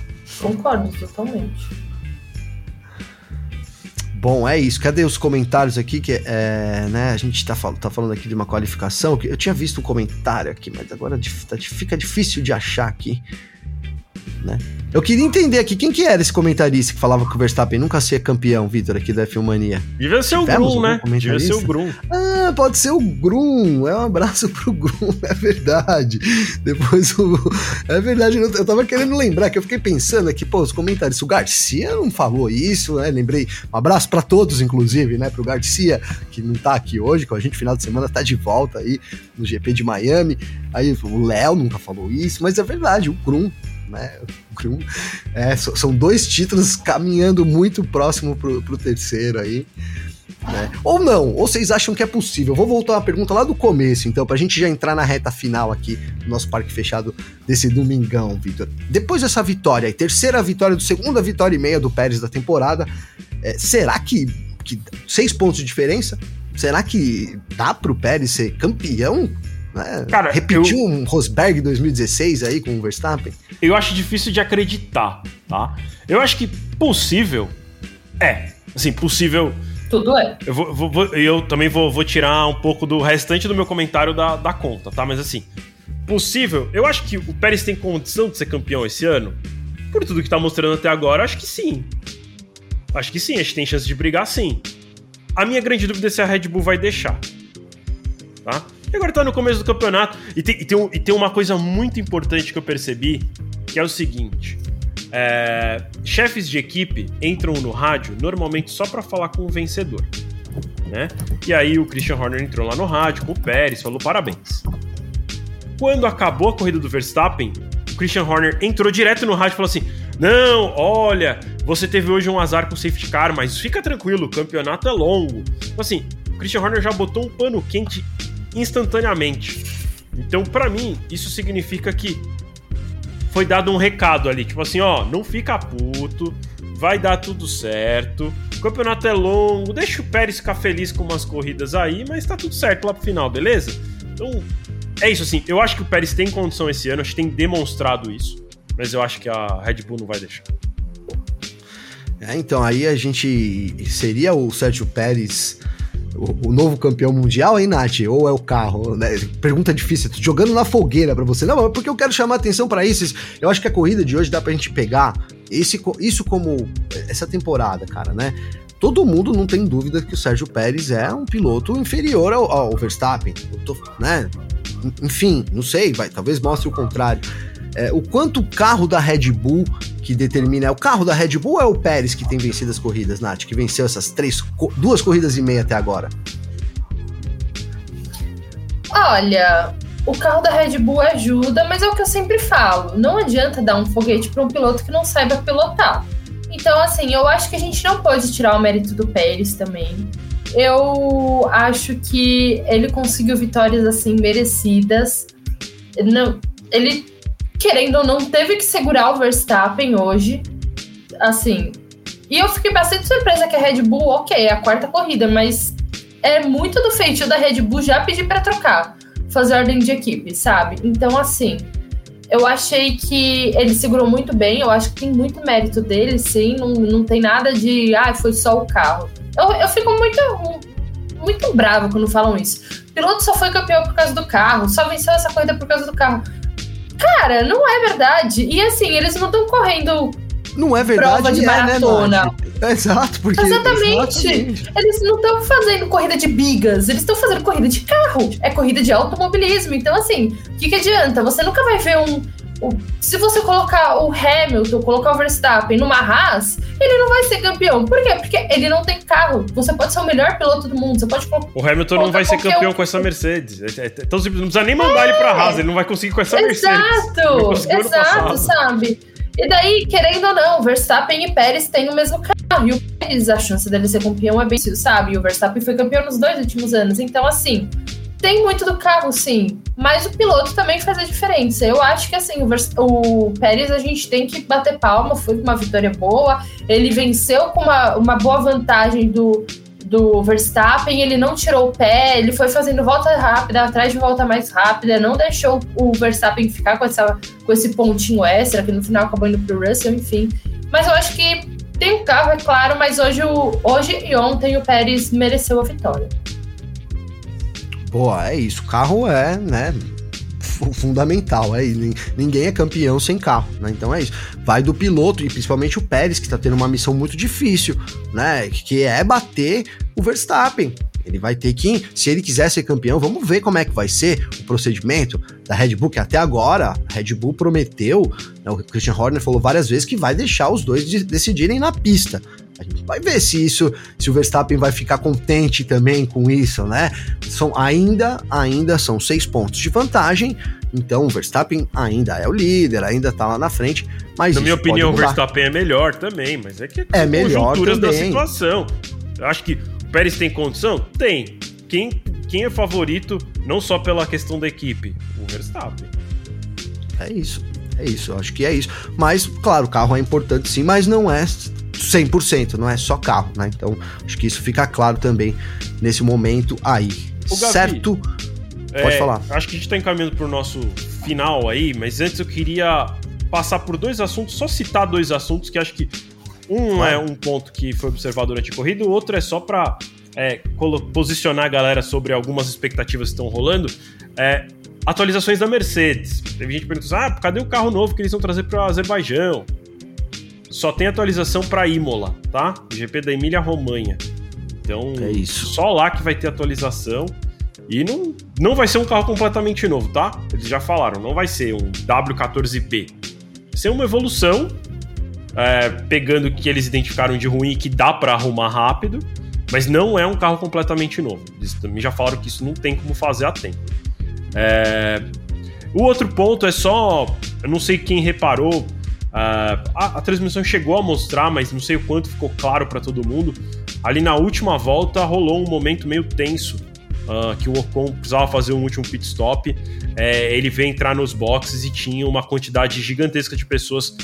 Concordo, totalmente. Bom, é isso. Cadê os comentários aqui? Que é, né, a gente tá, tá falando aqui de uma qualificação. Eu tinha visto um comentário aqui, mas agora tá, fica difícil de achar aqui né? Eu queria entender aqui quem que era esse comentarista que falava que o Verstappen nunca ser campeão, Vitor, aqui da Filmania. Devia ser o Grum, né? Devia ser o Grum. Ah, pode ser o Grum. É um abraço [laughs] pro Grum, é verdade. Depois o. É verdade, eu tava querendo lembrar que eu fiquei pensando aqui, pô, os comentários. O Garcia não falou isso, né? Lembrei. Um abraço para todos, inclusive, né? Pro Garcia, que não tá aqui hoje com a gente, final de semana tá de volta aí no GP de Miami. Aí o Léo nunca falou isso, mas é verdade, o Grum né? É, são dois títulos caminhando muito próximo pro, pro terceiro aí. Né? Ou não, ou vocês acham que é possível? vou voltar uma pergunta lá do começo, então, pra gente já entrar na reta final aqui do nosso parque fechado desse domingão, Vitor. Depois dessa vitória, e terceira vitória, do segunda vitória e meia do Pérez da temporada, é, será que, que seis pontos de diferença? Será que dá pro Pérez ser campeão né? Cara, Repetiu eu... um Rosberg 2016 aí com o Verstappen? Eu acho difícil de acreditar, tá? Eu acho que possível é. Assim, possível. Tudo é. Eu, vou, vou, eu também vou, vou, tirar um pouco do restante do meu comentário da, da conta, tá? Mas assim, possível. Eu acho que o Pérez tem condição de ser campeão esse ano. Por tudo que tá mostrando até agora, acho que sim. Acho que sim, acho que tem chance de brigar sim. A minha grande dúvida é se a Red Bull vai deixar. Tá? E agora tá no começo do campeonato. E tem, e tem, um, e tem uma coisa muito importante que eu percebi, que é o seguinte. É, chefes de equipe entram no rádio normalmente só para falar com o vencedor. Né? E aí o Christian Horner entrou lá no rádio com o Pérez, falou parabéns. Quando acabou a corrida do Verstappen, o Christian Horner entrou direto no rádio e falou assim: Não, olha, você teve hoje um azar com o safety car, mas fica tranquilo, o campeonato é longo. Então, assim, o Christian Horner já botou um pano quente instantaneamente. Então, para mim, isso significa que foi dado um recado ali, tipo assim, ó, não fica puto, vai dar tudo certo. O campeonato é longo, deixa o Pérez ficar feliz com umas corridas aí, mas tá tudo certo lá pro final, beleza? Então, é isso assim, eu acho que o Pérez tem condição esse ano, acho que tem demonstrado isso, mas eu acho que a Red Bull não vai deixar. É, então aí a gente seria o Sérgio Pérez o, novo campeão mundial, hein, Nath? Ou é o carro? Né? Pergunta difícil, tô jogando na fogueira para você. Não, é porque eu quero chamar atenção para isso. Eu acho que a corrida de hoje dá pra gente pegar esse, isso como essa temporada, cara, né? Todo mundo não tem dúvida que o Sérgio Pérez é um piloto inferior ao, ao Verstappen, tô, né? Enfim, não sei, vai, talvez mostre o contrário. É, o quanto o carro da Red Bull que determina. É o carro da Red Bull ou é o Pérez que tem vencido as corridas, Nath? Que venceu essas três, duas corridas e meia até agora? Olha, o carro da Red Bull ajuda, mas é o que eu sempre falo. Não adianta dar um foguete para um piloto que não saiba pilotar. Então, assim, eu acho que a gente não pode tirar o mérito do Pérez também. Eu acho que ele conseguiu vitórias assim merecidas. Não, ele querendo ou não, teve que segurar o Verstappen hoje. Assim. E eu fiquei bastante surpresa que a Red Bull, ok, é a quarta corrida, mas é muito do feitio da Red Bull já pedir para trocar, fazer ordem de equipe, sabe? Então, assim, eu achei que ele segurou muito bem, eu acho que tem muito mérito dele, sim, não, não tem nada de, ah, foi só o carro. Eu, eu fico muito, muito brava quando falam isso. O piloto só foi campeão por causa do carro, só venceu essa corrida por causa do carro. Cara, não é verdade. E assim, eles não estão correndo não é verdade, prova de é, né, maratona. Né, Exato, porque. Exatamente. exatamente. Eles não estão fazendo corrida de bigas, eles estão fazendo corrida de carro. É corrida de automobilismo. Então, assim, o que, que adianta? Você nunca vai ver um, o, se você colocar o Hamilton, colocar o Verstappen numa Haas, ele não vai ser campeão. Por quê? Porque ele não tem carro. Você pode ser o melhor piloto do mundo. Você pode O Hamilton não vai ser campeão um... com essa Mercedes. É, é, é tão simples, não precisa nem mandar é. ele pra Haas, ele não vai conseguir com essa exato, Mercedes. Exato, sabe? E daí, querendo ou não, Verstappen e Pérez têm o mesmo carro. E o Pérez, a chance dele ser campeão é bem, sabe? E o Verstappen foi campeão nos dois últimos anos. Então, assim, tem muito do carro, sim. Mas o piloto também faz a diferença. Eu acho que assim, o, o Pérez a gente tem que bater palma, foi uma vitória boa. Ele venceu com uma, uma boa vantagem do, do Verstappen, ele não tirou o pé, ele foi fazendo volta rápida, atrás de volta mais rápida, não deixou o Verstappen ficar com, essa, com esse pontinho extra, que no final acabou indo pro Russell, enfim. Mas eu acho que tem um carro, é claro, mas hoje, hoje e ontem o Pérez mereceu a vitória. Pô, é isso. Carro é, né? fundamental. É, ninguém é campeão sem carro, né? Então é isso. Vai do piloto e principalmente o Pérez, que tá tendo uma missão muito difícil, né? Que é bater o Verstappen. Ele vai ter que, se ele quiser ser campeão, vamos ver como é que vai ser o procedimento da Red Bull, que até agora a Red Bull prometeu, né, o Christian Horner falou várias vezes que vai deixar os dois de decidirem na pista. A gente vai ver se isso, se o Verstappen vai ficar contente também com isso, né? São ainda, ainda são seis pontos de vantagem. Então o Verstappen ainda é o líder, ainda tá lá na frente. Mas na minha opinião, o Verstappen é melhor também, mas é que é melhor também. da situação. Eu acho que o Pérez tem condição? Tem. Quem, quem é favorito, não só pela questão da equipe? O Verstappen. É isso. É isso, eu acho que é isso. Mas, claro, o carro é importante sim, mas não é 100%, não é só carro, né? Então, acho que isso fica claro também nesse momento aí. Gavi, certo? Pode é, falar. Acho que a gente está encaminhando para o nosso final aí, mas antes eu queria passar por dois assuntos, só citar dois assuntos que acho que um é um ponto que foi observado durante a corrida, o outro é só para é, posicionar a galera sobre algumas expectativas que estão rolando. É, atualizações da Mercedes. Teve gente perguntando: ah, cadê o carro novo que eles vão trazer para o Azerbaijão? Só tem atualização para Imola, tá? GP da Emília Romanha. Então, é só lá que vai ter atualização. E não, não vai ser um carro completamente novo, tá? Eles já falaram, não vai ser um W14P. Vai ser uma evolução, é, pegando o que eles identificaram de ruim e que dá para arrumar rápido, mas não é um carro completamente novo. Eles também já falaram que isso não tem como fazer a tempo. É... O outro ponto é só. Eu não sei quem reparou. A, a, transmissão chegou a mostrar, mas não sei o quanto ficou claro para todo mundo. Ali na última volta rolou um momento meio tenso. Uh, que o Ocon precisava fazer um último pit stop. É, ele veio entrar nos boxes e tinha uma quantidade gigantesca de pessoas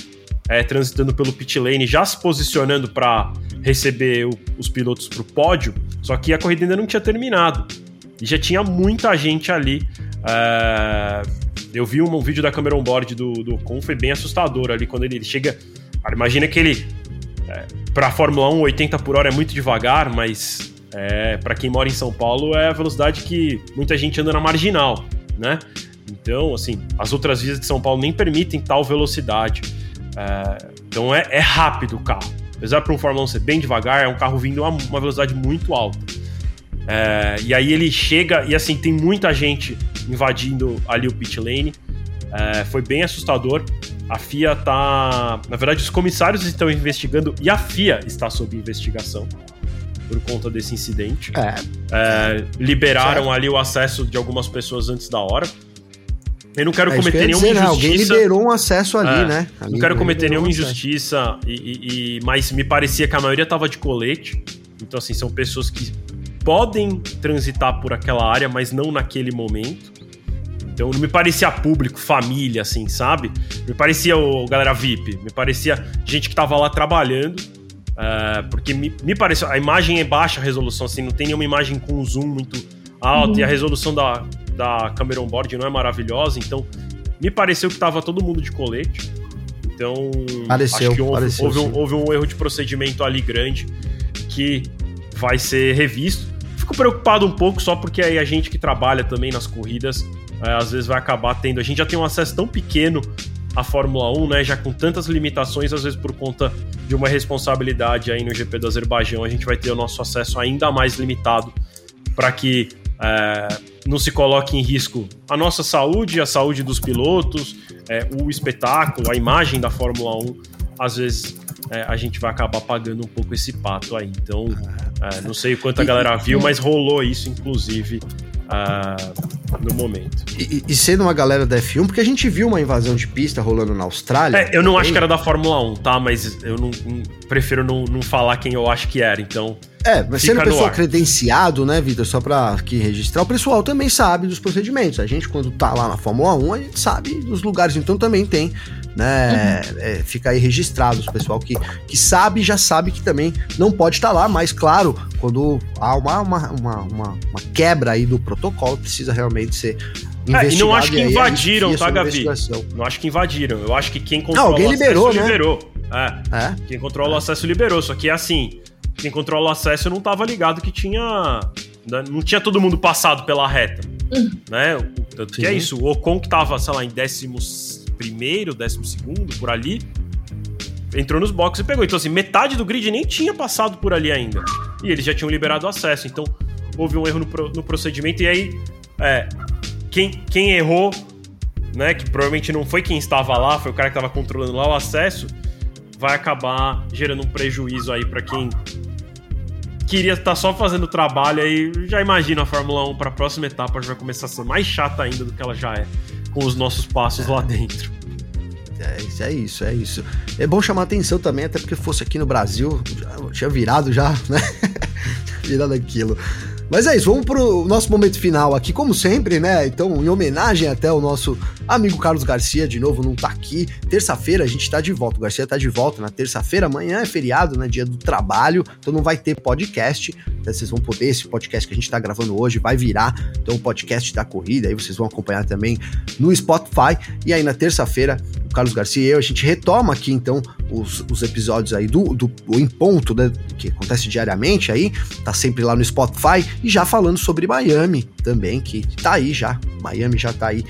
é, transitando pelo pit lane, já se posicionando para receber o, os pilotos para o pódio. Só que a corrida ainda não tinha terminado. E já tinha muita gente ali. É... Eu vi um, um, vídeo da câmera on-board do, do Ocon, foi bem assustador ali quando ele, ele chega. Cara, imagina que ele. É, pra Fórmula 1, 80 por hora é muito devagar, mas é, para quem mora em São Paulo é a velocidade que muita gente anda na marginal, né? Então, assim, as outras vias de São Paulo nem permitem tal velocidade. É, então é, é, rápido o carro. Apesar para um Fórmula 1 ser bem devagar, é um carro vindo a uma velocidade muito alta. É, e aí ele chega e assim, tem muita gente invadindo ali o pit lane. É, foi bem assustador. A FIA tá. Na verdade, os comissários estão investigando e a FIA está sob investigação por conta desse incidente. É. É, liberaram ali o acesso de algumas pessoas antes da hora. Eu não quero é, cometer nenhuma dizer, injustiça. Né? Alguém liberou um acesso ali, é, né? Ali não quero cometer nenhuma injustiça, e, e, e, mas me parecia que a maioria tava de colete. Então, assim, são pessoas que podem transitar por aquela área, mas não naquele momento. Então não me parecia público, família, assim, sabe? Me parecia o galera VIP, me parecia gente que tava lá trabalhando. Uh, porque me, me pareceu. A imagem é baixa resolução, assim, não tem nenhuma imagem com zoom muito alto uhum. e a resolução da, da câmera on-board não é maravilhosa, então me pareceu que tava todo mundo de colete. Então, pareceu, acho que houve, pareceu, houve, um, houve um erro de procedimento ali grande que vai ser revisto. Fico preocupado um pouco só porque aí a gente que trabalha também nas corridas, é, às vezes vai acabar tendo. A gente já tem um acesso tão pequeno à Fórmula 1, né? Já com tantas limitações, às vezes por conta de uma responsabilidade aí no GP do Azerbaijão, a gente vai ter o nosso acesso ainda mais limitado para que é, não se coloque em risco a nossa saúde, a saúde dos pilotos, é, o espetáculo, a imagem da Fórmula 1. Às vezes é, a gente vai acabar pagando um pouco esse pato aí. Então, é, não sei quanto a galera viu, mas rolou isso, inclusive, uh, no momento. E, e, sendo uma galera da F1, porque a gente viu uma invasão de pista rolando na Austrália. É, eu não acho que era da Fórmula 1, tá? Mas eu não, não prefiro não, não falar quem eu acho que era, então. É, mas sendo pessoal credenciado, né, Vitor, só pra aqui registrar, o pessoal também sabe dos procedimentos. A gente, quando tá lá na Fórmula 1, a gente sabe dos lugares, então também tem né? Uhum. É, fica aí registrado. O pessoal que, que sabe já sabe que também não pode estar tá lá, mas claro, quando há uma, uma, uma, uma, quebra aí do protocolo, precisa realmente ser é, e não acho que invadiram, tá, Gavi? Não acho que invadiram. Eu acho que quem controla não, alguém liberou, né? liberou. É. é. Quem controla é. o acesso liberou. Só que é assim, quem controla o acesso não tava ligado que tinha. Né, não tinha todo mundo passado pela reta. Uhum. Né? Tanto Sim. que é isso. O Ocon que tava, sei lá, em décimos primeiro, décimo segundo, por ali, entrou nos boxes e pegou. Então, assim, metade do grid nem tinha passado por ali ainda. E eles já tinham liberado acesso. Então, houve um erro no, pro, no procedimento. E aí, é, quem, quem errou, né, que provavelmente não foi quem estava lá, foi o cara que estava controlando lá o acesso, vai acabar gerando um prejuízo aí para quem queria estar tá só fazendo trabalho aí. Já imagina a Fórmula 1 para a próxima etapa já vai começar a ser mais chata ainda do que ela já é com os nossos passos lá dentro. É, é isso, é isso. É bom chamar atenção também, até porque fosse aqui no Brasil, já, tinha virado já, né? [laughs] virado aquilo. Mas é isso, vamos pro nosso momento final aqui, como sempre, né? Então, em homenagem até ao nosso amigo Carlos Garcia, de novo, não tá aqui. Terça-feira a gente tá de volta, o Garcia tá de volta na terça-feira, amanhã é feriado, né? Dia do trabalho, então não vai ter podcast. Né, vocês vão poder, esse podcast que a gente tá gravando hoje vai virar, então, o podcast da corrida, aí vocês vão acompanhar também no Spotify. E aí na terça-feira, o Carlos Garcia e eu, a gente retoma aqui, então, os, os episódios aí do, do, Em Ponto, né? Que acontece diariamente aí, tá sempre lá no Spotify e já falando sobre Miami também, que tá aí já. Miami já tá aí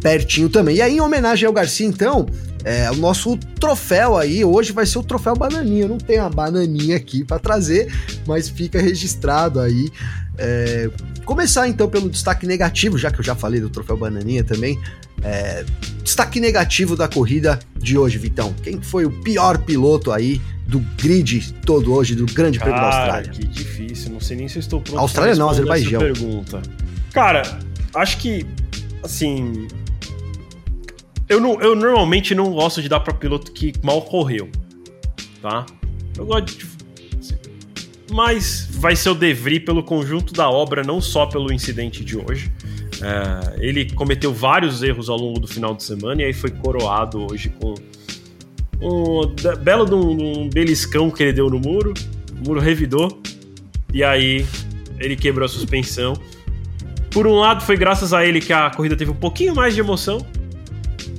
pertinho também. E aí, em homenagem ao Garcia, então, é, o nosso troféu aí, hoje vai ser o troféu bananinha. Eu não tenho a bananinha aqui para trazer, mas fica registrado aí. É, começar então pelo destaque negativo, já que eu já falei do troféu bananinha também. É, destaque negativo da corrida de hoje, Vitão. Quem foi o pior piloto aí do grid todo hoje do Grande Prêmio da Austrália? Que difícil, não sei nem se eu estou pronto. Austrália não, Azerbaijão. Pergunta. Cara, acho que assim, eu, não, eu normalmente não gosto de dar para piloto que mal correu, tá? Eu gosto de mas vai ser o Devry pelo conjunto da obra, não só pelo incidente de hoje. É, ele cometeu vários erros ao longo do final de semana e aí foi coroado hoje com um belo de um, um beliscão que ele deu no muro. O muro revidou. E aí ele quebrou a suspensão. Por um lado, foi graças a ele que a corrida teve um pouquinho mais de emoção.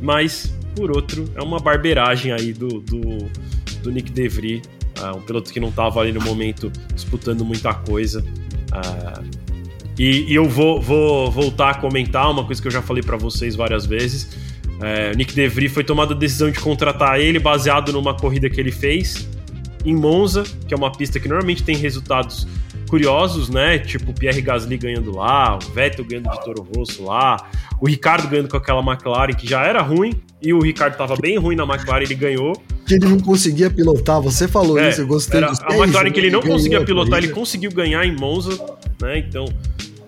Mas, por outro, é uma barbeiragem aí do, do, do Nick DeVry. Uh, um piloto que não estava ali no momento disputando muita coisa. Uh, e, e, eu vou, vou voltar a comentar uma coisa que eu já falei para vocês várias vezes é, Nick DeVry foi tomada a decisão de contratar ele baseado numa corrida que ele fez em Monza, que é uma pista que normalmente tem resultados curiosos, né? Tipo o Pierre Gasly ganhando lá, o Vettel ganhando de Toro Rosso lá, o Ricardo ganhando com aquela McLaren que já era ruim e o Ricardo tava bem ruim na McLaren, ele ganhou. Que ele não conseguia pilotar, você falou é, isso, eu gostei era A McLaren que ele não conseguia pilotar, ele conseguiu ganhar em Monza, né? Então,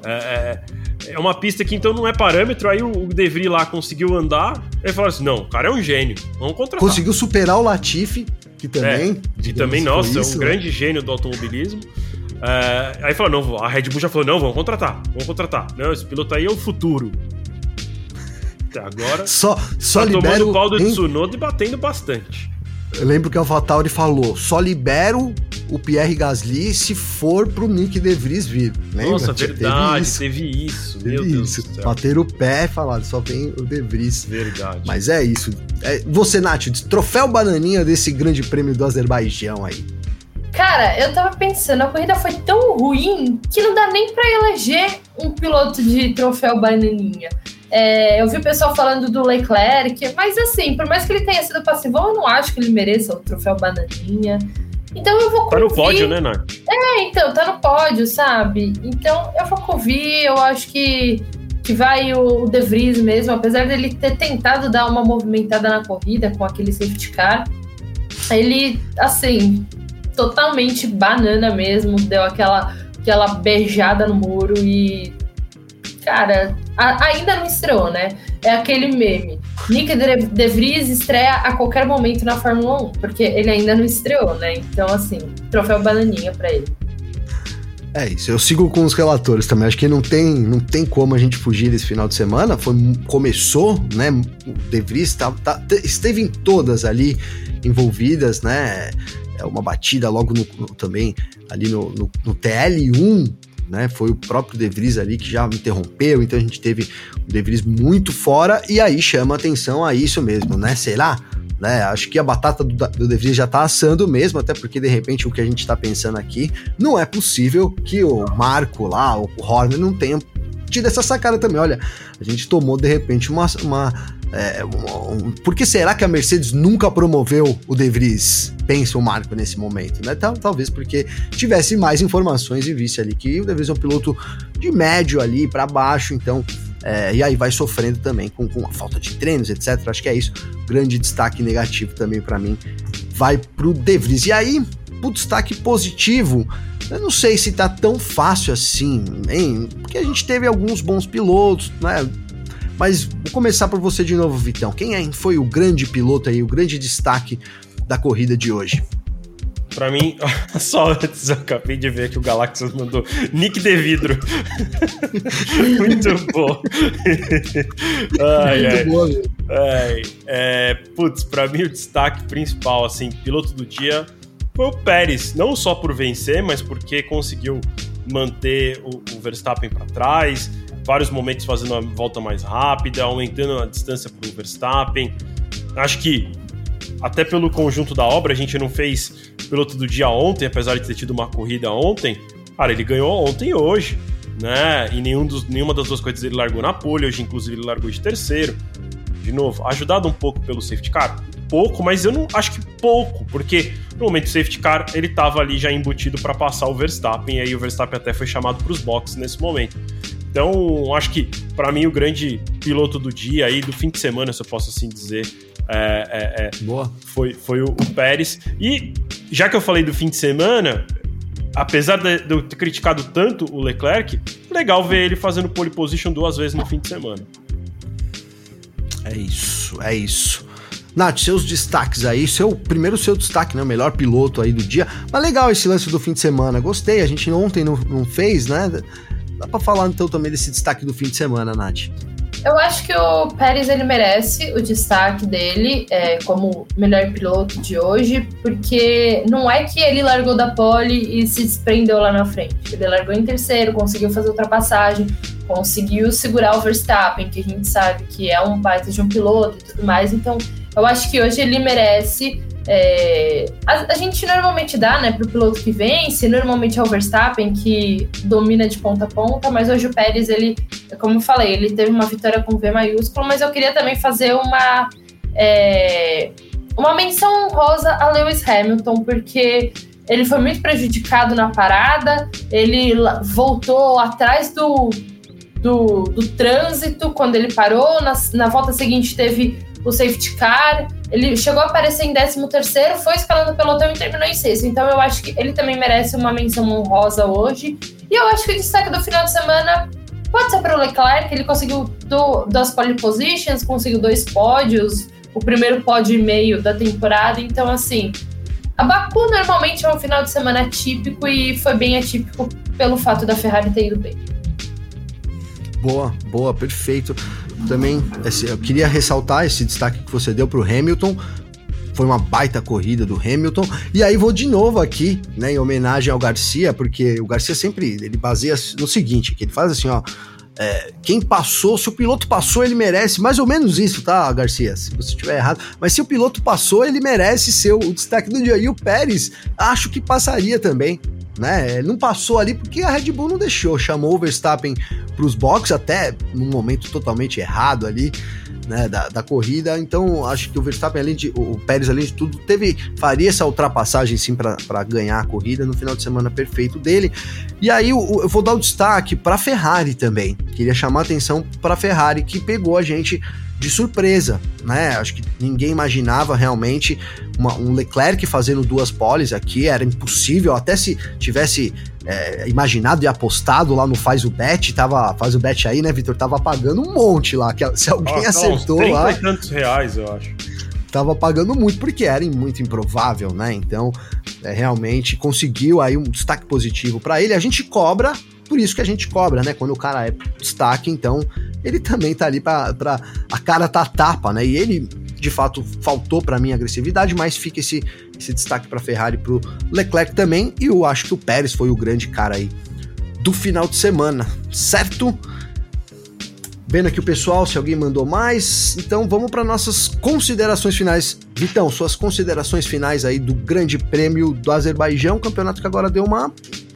é, é é uma pista que então não é parâmetro, aí o De Vries lá conseguiu andar, ele falou assim, não, o cara é um gênio, vamos contratar. Conseguiu superar o Latifi, que também... É, que também, nossa, isso, é um né? grande gênio do automobilismo. É, aí falou, não, a Red Bull já falou, não, vamos contratar, vamos contratar. Não, esse piloto aí é o futuro. Agora, só, só tá libera tomando o pau do Tsunoda e batendo bastante. Eu lembro que o AlphaTauri falou: só libero o Pierre Gasly se for pro Nick De Vries vir. Lembra? Nossa, verdade, teve isso. Teve isso teve isso. Deus do céu. Bateram o pé e falaram: só vem o De Vries. Verdade. Mas é isso. É, você, Nath, troféu bananinha desse grande prêmio do Azerbaijão aí. Cara, eu tava pensando, a corrida foi tão ruim que não dá nem para eleger um piloto de troféu bananinha. É, eu vi o pessoal falando do Leclerc, mas assim, por mais que ele tenha sido passivo, eu não acho que ele mereça o troféu bananinha. Então eu vou Tá no pódio, né, Nath? É, então, tá no pódio, sabe? Então eu vou convir, eu acho que, que vai o, o De Vries mesmo, apesar dele ter tentado dar uma movimentada na corrida com aquele safety car. Ele, assim, totalmente banana mesmo, deu aquela, aquela beijada no muro e cara, ainda não estreou, né? É aquele meme. Nick De Vries estreia a qualquer momento na Fórmula 1, porque ele ainda não estreou, né? Então, assim, troféu bananinha para ele. É isso, eu sigo com os relatores também. Acho que não tem, não tem como a gente fugir desse final de semana. Foi, começou, né? O De Vries tá, tá, esteve em todas ali envolvidas, né? É uma batida logo no, também ali no, no, no TL1 né? Foi o próprio De Vries ali que já interrompeu, então a gente teve o De Vries muito fora e aí chama atenção a isso mesmo, né? Será? Né, acho que a batata do, do De Vries já tá assando mesmo, até porque de repente o que a gente tá pensando aqui, não é possível que o Marco lá, o Horner não tenha tido essa sacada também. Olha, a gente tomou de repente uma, uma é, um, por que será que a Mercedes nunca promoveu o De Vries? Pensa o Marco nesse momento, né? Talvez porque tivesse mais informações e visse ali que o De Vries é um piloto de médio ali para baixo, então. É, e aí vai sofrendo também com, com a falta de treinos, etc. Acho que é isso. Grande destaque negativo também para mim vai pro De Vries. E aí, o destaque positivo, eu não sei se tá tão fácil assim, hein? Porque a gente teve alguns bons pilotos, né? Mas vou começar por você de novo, Vitão. Quem é, foi o grande piloto aí, o grande destaque da corrida de hoje? Pra mim, [laughs] só antes eu acabei de ver que o Galaxy mandou Nick de Vidro. [laughs] Muito bom. [laughs] ai, Muito ai. Boa, ai, é, putz, pra mim o destaque principal, assim, piloto do dia foi o Pérez. Não só por vencer, mas porque conseguiu manter o, o Verstappen para trás, vários momentos fazendo uma volta mais rápida, aumentando a distância para o Verstappen. Acho que até pelo conjunto da obra, a gente não fez piloto do dia ontem, apesar de ter tido uma corrida ontem. Cara, ele ganhou ontem e hoje, né? E nenhum dos, nenhuma das duas coisas ele largou na pole, hoje inclusive ele largou de terceiro. De novo, ajudado um pouco pelo safety car? Pouco, mas eu não acho que pouco, porque no momento do safety car ele estava ali já embutido para passar o Verstappen, e aí o Verstappen até foi chamado para os boxes nesse momento. Então, acho que para mim o grande piloto do dia aí, do fim de semana, se eu posso assim dizer, é, é, é, Boa. Foi, foi o, o, Pérez. E já que eu falei do fim de semana, apesar de, de eu ter criticado tanto o Leclerc, legal ver ele fazendo pole position duas vezes no fim de semana. É isso, é isso. Nath, seus destaques aí, seu primeiro seu destaque, né? O melhor piloto aí do dia. Mas legal esse lance do fim de semana. Gostei, a gente ontem não, não fez, né? Dá pra falar então também desse destaque do fim de semana, Nath. Eu acho que o Pérez ele merece o destaque dele é, como melhor piloto de hoje, porque não é que ele largou da pole e se desprendeu lá na frente. Ele largou em terceiro, conseguiu fazer ultrapassagem, conseguiu segurar o Verstappen, que a gente sabe que é um baita de um piloto e tudo mais. Então, eu acho que hoje ele merece é, a, a, gente normalmente dá, né, pro piloto que vence, normalmente é o Verstappen que domina de ponta a ponta, mas hoje o Pérez, ele, como eu falei, ele teve uma vitória com V maiúsculo, mas eu queria também fazer uma, é, uma menção honrosa a Lewis Hamilton, porque ele foi muito prejudicado na parada, ele voltou atrás do, do, do trânsito quando ele parou, na, na volta seguinte teve o safety car, ele chegou a aparecer em 13 terceiro, foi escalando o pelotão e terminou em sexto. Então eu acho que ele também merece uma menção honrosa hoje. E eu acho que o destaque do final de semana pode ser para o Leclerc, ele conseguiu do, duas pole positions, conseguiu dois pódios, o primeiro pódio e meio da temporada. Então, assim, a Baku normalmente é um final de semana atípico e foi bem atípico pelo fato da Ferrari ter ido bem. Boa, boa, perfeito também eu queria ressaltar esse destaque que você deu para o Hamilton. Foi uma baita corrida do Hamilton. E aí vou de novo aqui, né, em homenagem ao Garcia, porque o Garcia sempre ele baseia no seguinte, que ele faz assim, ó, é, quem passou, se o piloto passou, ele merece mais ou menos isso, tá, Garcia? Se você estiver errado. Mas se o piloto passou, ele merece ser o destaque do dia. E o Pérez, acho que passaria também né? Não passou ali porque a Red Bull não deixou, chamou o Verstappen para os boxes até num momento totalmente errado ali, né, da, da corrida. Então, acho que o Verstappen além de o Pérez além de tudo teve faria essa ultrapassagem sim para ganhar a corrida no final de semana perfeito dele. E aí eu, eu vou dar o destaque para a Ferrari também. Queria chamar a atenção para a Ferrari que pegou a gente de surpresa, né? Acho que ninguém imaginava realmente uma, um Leclerc fazendo duas poles aqui, era impossível, até se tivesse é, imaginado e apostado lá no Faz o Bet, tava, faz o Bet aí, né, Vitor? Tava pagando um monte lá, que se alguém ah, acertou uns 30 lá... e tantos reais, eu acho. Tava pagando muito, porque era muito improvável, né? Então, é, realmente conseguiu aí um destaque positivo para ele. A gente cobra por isso que a gente cobra, né? Quando o cara é destaque, então ele também tá ali para a cara tá tapa, né? E ele de fato faltou para mim agressividade, mas fica esse, esse destaque para Ferrari pro Leclerc também e eu acho que o Pérez foi o grande cara aí do final de semana, certo? Vendo aqui o pessoal, se alguém mandou mais. Então vamos para nossas considerações finais. Vitão, suas considerações finais aí do Grande Prêmio do Azerbaijão, campeonato que agora deu uma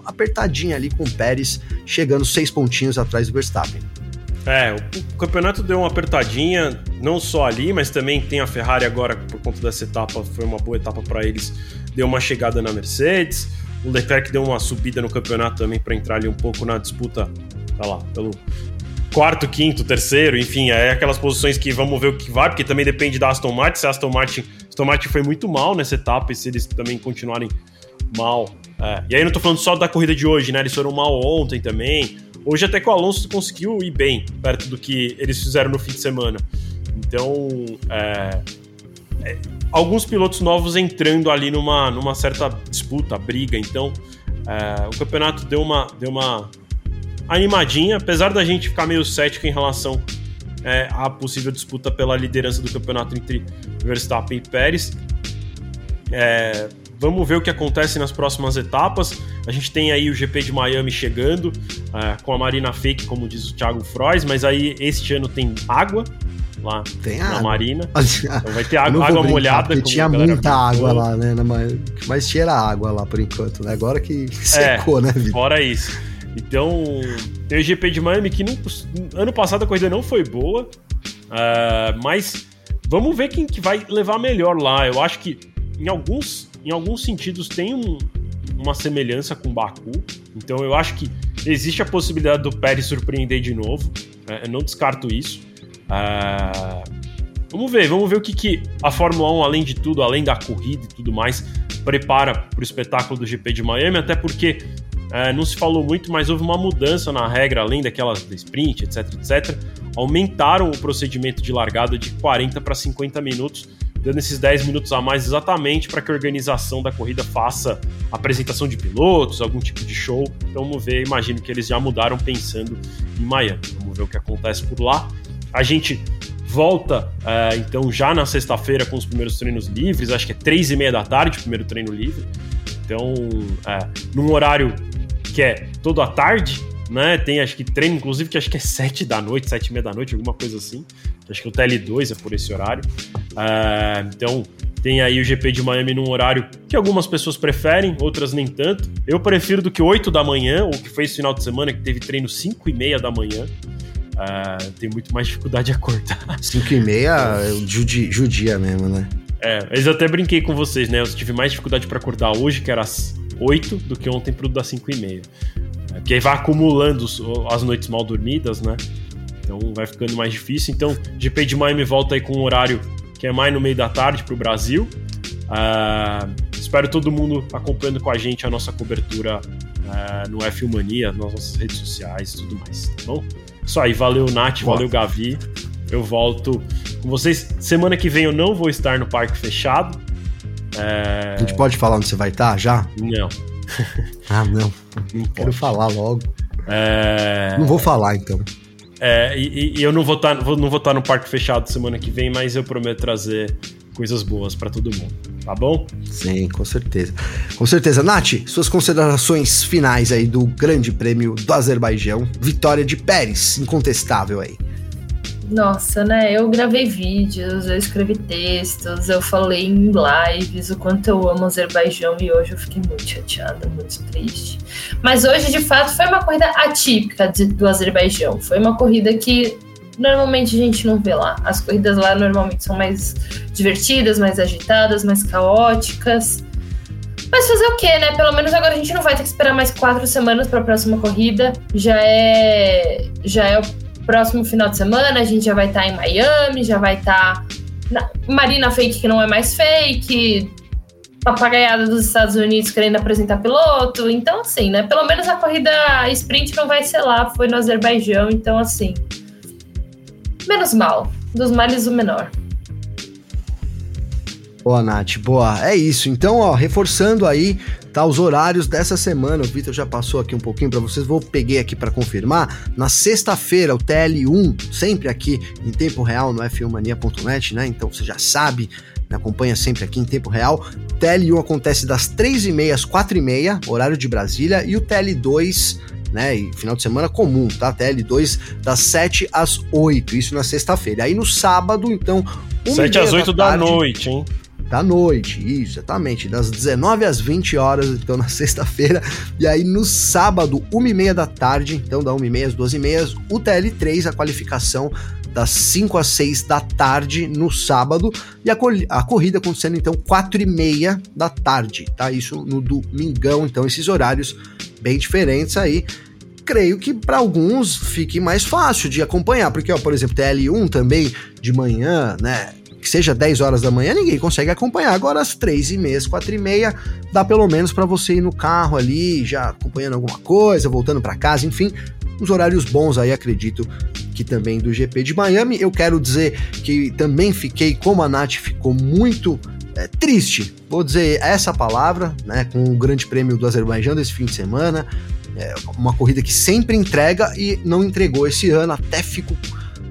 apertadinha ali com o Pérez, chegando seis pontinhos atrás do Verstappen. É, o, campeonato deu uma apertadinha, não só ali, mas também tem a Ferrari agora, por conta dessa etapa, foi uma boa etapa para eles, deu uma chegada na Mercedes. O Leclerc deu uma subida no campeonato também para entrar ali um pouco na disputa, tá lá, pelo, quarto, quinto, terceiro, enfim, é aquelas posições que vamos ver o que vai, porque também depende da Aston Martin. Se a Aston Martin, Aston Martin foi muito mal nessa etapa, e se eles também continuarem mal. É. E aí não tô falando só da corrida de hoje, né? Eles foram mal ontem também. Hoje até que o Alonso conseguiu ir bem, perto do que eles fizeram no fim de semana. Então, é, é, alguns pilotos novos entrando ali numa, numa certa disputa, briga. Então, é, o campeonato deu uma, deu uma animadinha, apesar da gente ficar meio cético em relação é, à possível disputa pela liderança do campeonato entre Verstappen e Pérez. É, vamos ver o que acontece nas próximas etapas. A gente tem aí o GP de Miami chegando, uh, com a Marina Fake, como diz o Thiago Frois, mas aí este ano tem água, lá Tem na água. Marina. [laughs] Então vai ter água, água brincar, molhada. tinha muita água lá, né? na ma- O que mais tinha água lá por enquanto, né? Agora que [laughs] secou, né, Vitor? Fora isso. Então, tem o GP de Miami que não, ano passado a corrida não foi boa, ah, mas vamos ver quem que vai levar melhor lá. Eu acho que em alguns, em alguns sentidos tem um- uma semelhança com Baku, então eu acho que existe a possibilidade do Pérez surpreender de novo. né? Eu não descarto isso. Ah, vamos ver, vamos ver o que, que a Fórmula 1, além de tudo, além da corrida e tudo mais, prepara para o espetáculo do GP de Miami, até porque é, não se falou muito, mas houve uma mudança na regra, além daquelas da sprint, etc, etc. Aumentaram o procedimento de largada de 40 para 50 minutos, dando esses 10 minutos a mais exatamente para que a organização da corrida faça apresentação de pilotos, algum tipo de show. Então vamos ver, imagino que eles já mudaram pensando em Miami. Vamos ver o que acontece por lá. A gente volta é, então já na sexta-feira com os primeiros treinos livres, acho que é três e meia da tarde o primeiro treino livre. Então, é, num horário que é todo à tarde, né? Tem acho que treino, inclusive, que acho que é sete da noite, sete e meia da noite, alguma coisa assim. Acho que o TL2 é por esse horário. É, então, tem aí o GP de Miami num horário que algumas pessoas preferem, outras nem tanto. Eu prefiro do que 8 da manhã, ou que foi esse final de semana, que teve treino 5 e meia da manhã. É, tem muito mais dificuldade de acordar. 5 e meia, eu judi, judia mesmo, né? É, mas eu até brinquei com vocês, né? Eu tive mais dificuldade para acordar hoje, que era às 8, do que ontem pro das 5 e meia. Porque aí vai acumulando as noites mal dormidas, né? Então vai ficando mais difícil. Então, GP de Miami volta aí com um horário que é mais no meio da tarde pro Brasil. Ah, espero todo mundo acompanhando com a gente a nossa cobertura ah, no F1 Mania, nas nossas redes sociais e tudo mais, tá bom? Isso aí, valeu Nath, Boa. valeu Gavi. Eu volto com vocês. Semana que vem eu não vou estar no parque fechado. É... A gente pode falar onde você vai estar já? Não, [laughs] Ah, não. não Quero pode. falar logo. É... Não vou falar, então. É, e, e- eu não vou vou estar no parque fechado semana que vem, mas eu prometo trazer coisas boas pra todo mundo, tá bom? Sim, com certeza. Com certeza. Nath, suas considerações finais aí do Grande Prêmio do Azerbaijão. Vitória de Pérez, incontestável aí. Nossa, né? Eu gravei vídeos, eu escrevi textos, eu falei em lives o quanto eu amo o Azerbaijão e hoje eu fiquei muito chateada, muito triste. Mas hoje, de fato, foi uma corrida atípica de- do Azerbaijão. Foi uma corrida que normalmente a gente não vê lá. As corridas lá normalmente são mais divertidas, mais agitadas, mais caóticas. Mas fazer o quê, né? Pelo menos agora a gente não vai ter que esperar mais quatro semanas para a próxima corrida. Já é, já é próximo final de semana, a gente já vai estar em Miami, já vai estar na Marina Fake, que não é mais fake, papagaiada dos Estados Unidos querendo apresentar piloto. Então, assim, né? Pelo menos a corrida sprint não vai ser lá, foi no Azerbaijão, então, assim. Menos mal. Dos males, o menor. Boa, Nath, boa. É isso. Então, ó, reforçando aí, tá, os horários dessa semana. O Vitor já passou aqui um pouquinho para vocês. Vou peguei aqui para confirmar. Na sexta-feira, o TL1, sempre aqui em tempo real no f1mania.net, né? Então você já sabe, me acompanha sempre aqui em tempo real. O TL1 acontece das 3h30 às 4h30, horário de Brasília, e o TL2 né? E final de semana comum, tá? TL2 das 7 às 8, isso na sexta-feira. Aí no sábado, então, 7 às 8 da, noite, hein? Da noite, isso, exatamente, das 19 às 20 horas, então na [laughs] sexta-feira, e aí no sábado, 1h30 da tarde, então da 1h30 às 12h30, o TL3, a qualificação das 5 às 6 da tarde no sábado, e a, a corrida acontecendo então 4h30 da tarde, tá? Isso no domingão, então esses horários bem diferentes aí. creio que para alguns fique mais fácil de acompanhar, porque, ó, por exemplo, TL1 também de manhã, né? Que seja 10 horas da manhã, ninguém consegue acompanhar. Agora, às 3 e meia, 4 e meia, dá pelo menos para você ir no carro ali, já acompanhando alguma coisa, voltando para casa, enfim, uns horários bons aí, acredito que também do GP de Miami. Eu quero dizer que também fiquei, como a Nath ficou muito é, triste, vou dizer essa palavra, né, com o Grande Prêmio do Azerbaijão desse fim de semana. É uma corrida que sempre entrega e não entregou esse ano, até fico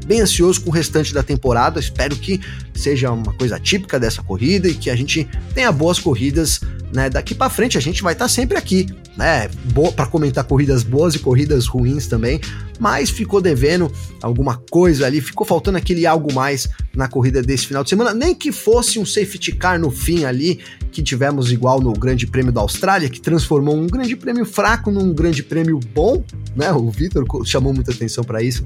bem ansioso com o restante da temporada. Espero que seja uma coisa típica dessa corrida e que a gente tenha boas corridas né? Daqui para frente a gente vai estar tá sempre aqui, né? Para comentar corridas boas e corridas ruins também, mas ficou devendo alguma coisa ali, ficou faltando aquele algo mais na corrida desse final de semana, nem que fosse um safety car no fim ali, que tivemos igual no Grande Prêmio da Austrália, que transformou um Grande Prêmio fraco num Grande Prêmio bom, né? O Vitor chamou muita atenção para isso.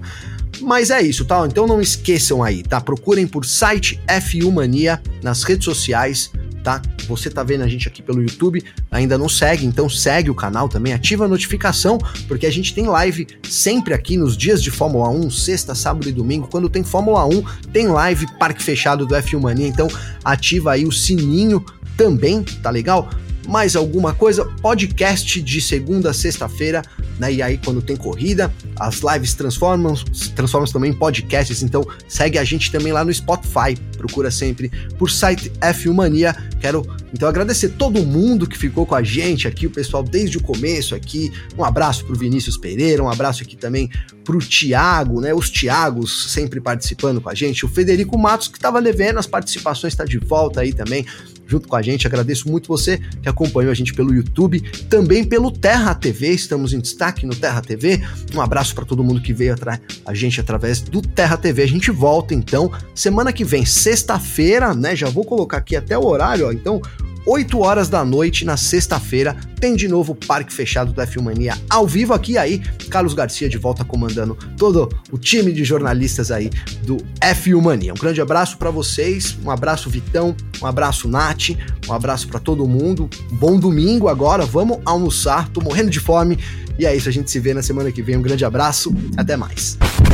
Mas é isso, tá? Então não esqueçam aí, tá? Procurem por site F1 Mania nas redes sociais tá? Você tá vendo a gente aqui pelo YouTube, ainda não segue, então segue o canal também, ativa a notificação, porque a gente tem live sempre aqui nos dias de Fórmula 1, sexta, sábado e domingo. Quando tem Fórmula 1, tem live Parque Fechado do F1 Mania, então ativa aí o sininho também, tá legal? Mais alguma coisa, podcast de segunda a sexta-feira, né? E aí, quando tem corrida, as lives transformam, transformam também em podcasts. Então, segue a gente também lá no Spotify. Procura sempre por site F1 Mania. Quero então agradecer todo mundo que ficou com a gente aqui, o pessoal desde o começo aqui. Um abraço pro Vinícius Pereira, um abraço aqui também pro Tiago, né? Os Tiagos sempre participando com a gente. O Federico Matos, que estava devendo as participações, está de volta aí também junto com a gente. Agradeço muito você que acompanhou a gente pelo YouTube, também pelo Terra TV. Estamos em destaque no Terra TV. Um abraço para todo mundo que veio a gente através do Terra TV. A gente volta então semana que vem, sexta-feira, né? Já vou colocar aqui até o horário, ó. Então, 8 horas da noite na sexta-feira, tem de novo o Parque Fechado do F1 Mania ao vivo aqui aí. Carlos Garcia de volta comandando todo o time de jornalistas aí do F1 Mania. Um grande abraço para vocês, um abraço Vitão, um abraço Nath, um abraço para todo mundo. Bom domingo agora, vamos almoçar, tô morrendo de fome. E é isso, a gente se vê na semana que vem. Um grande abraço, até mais.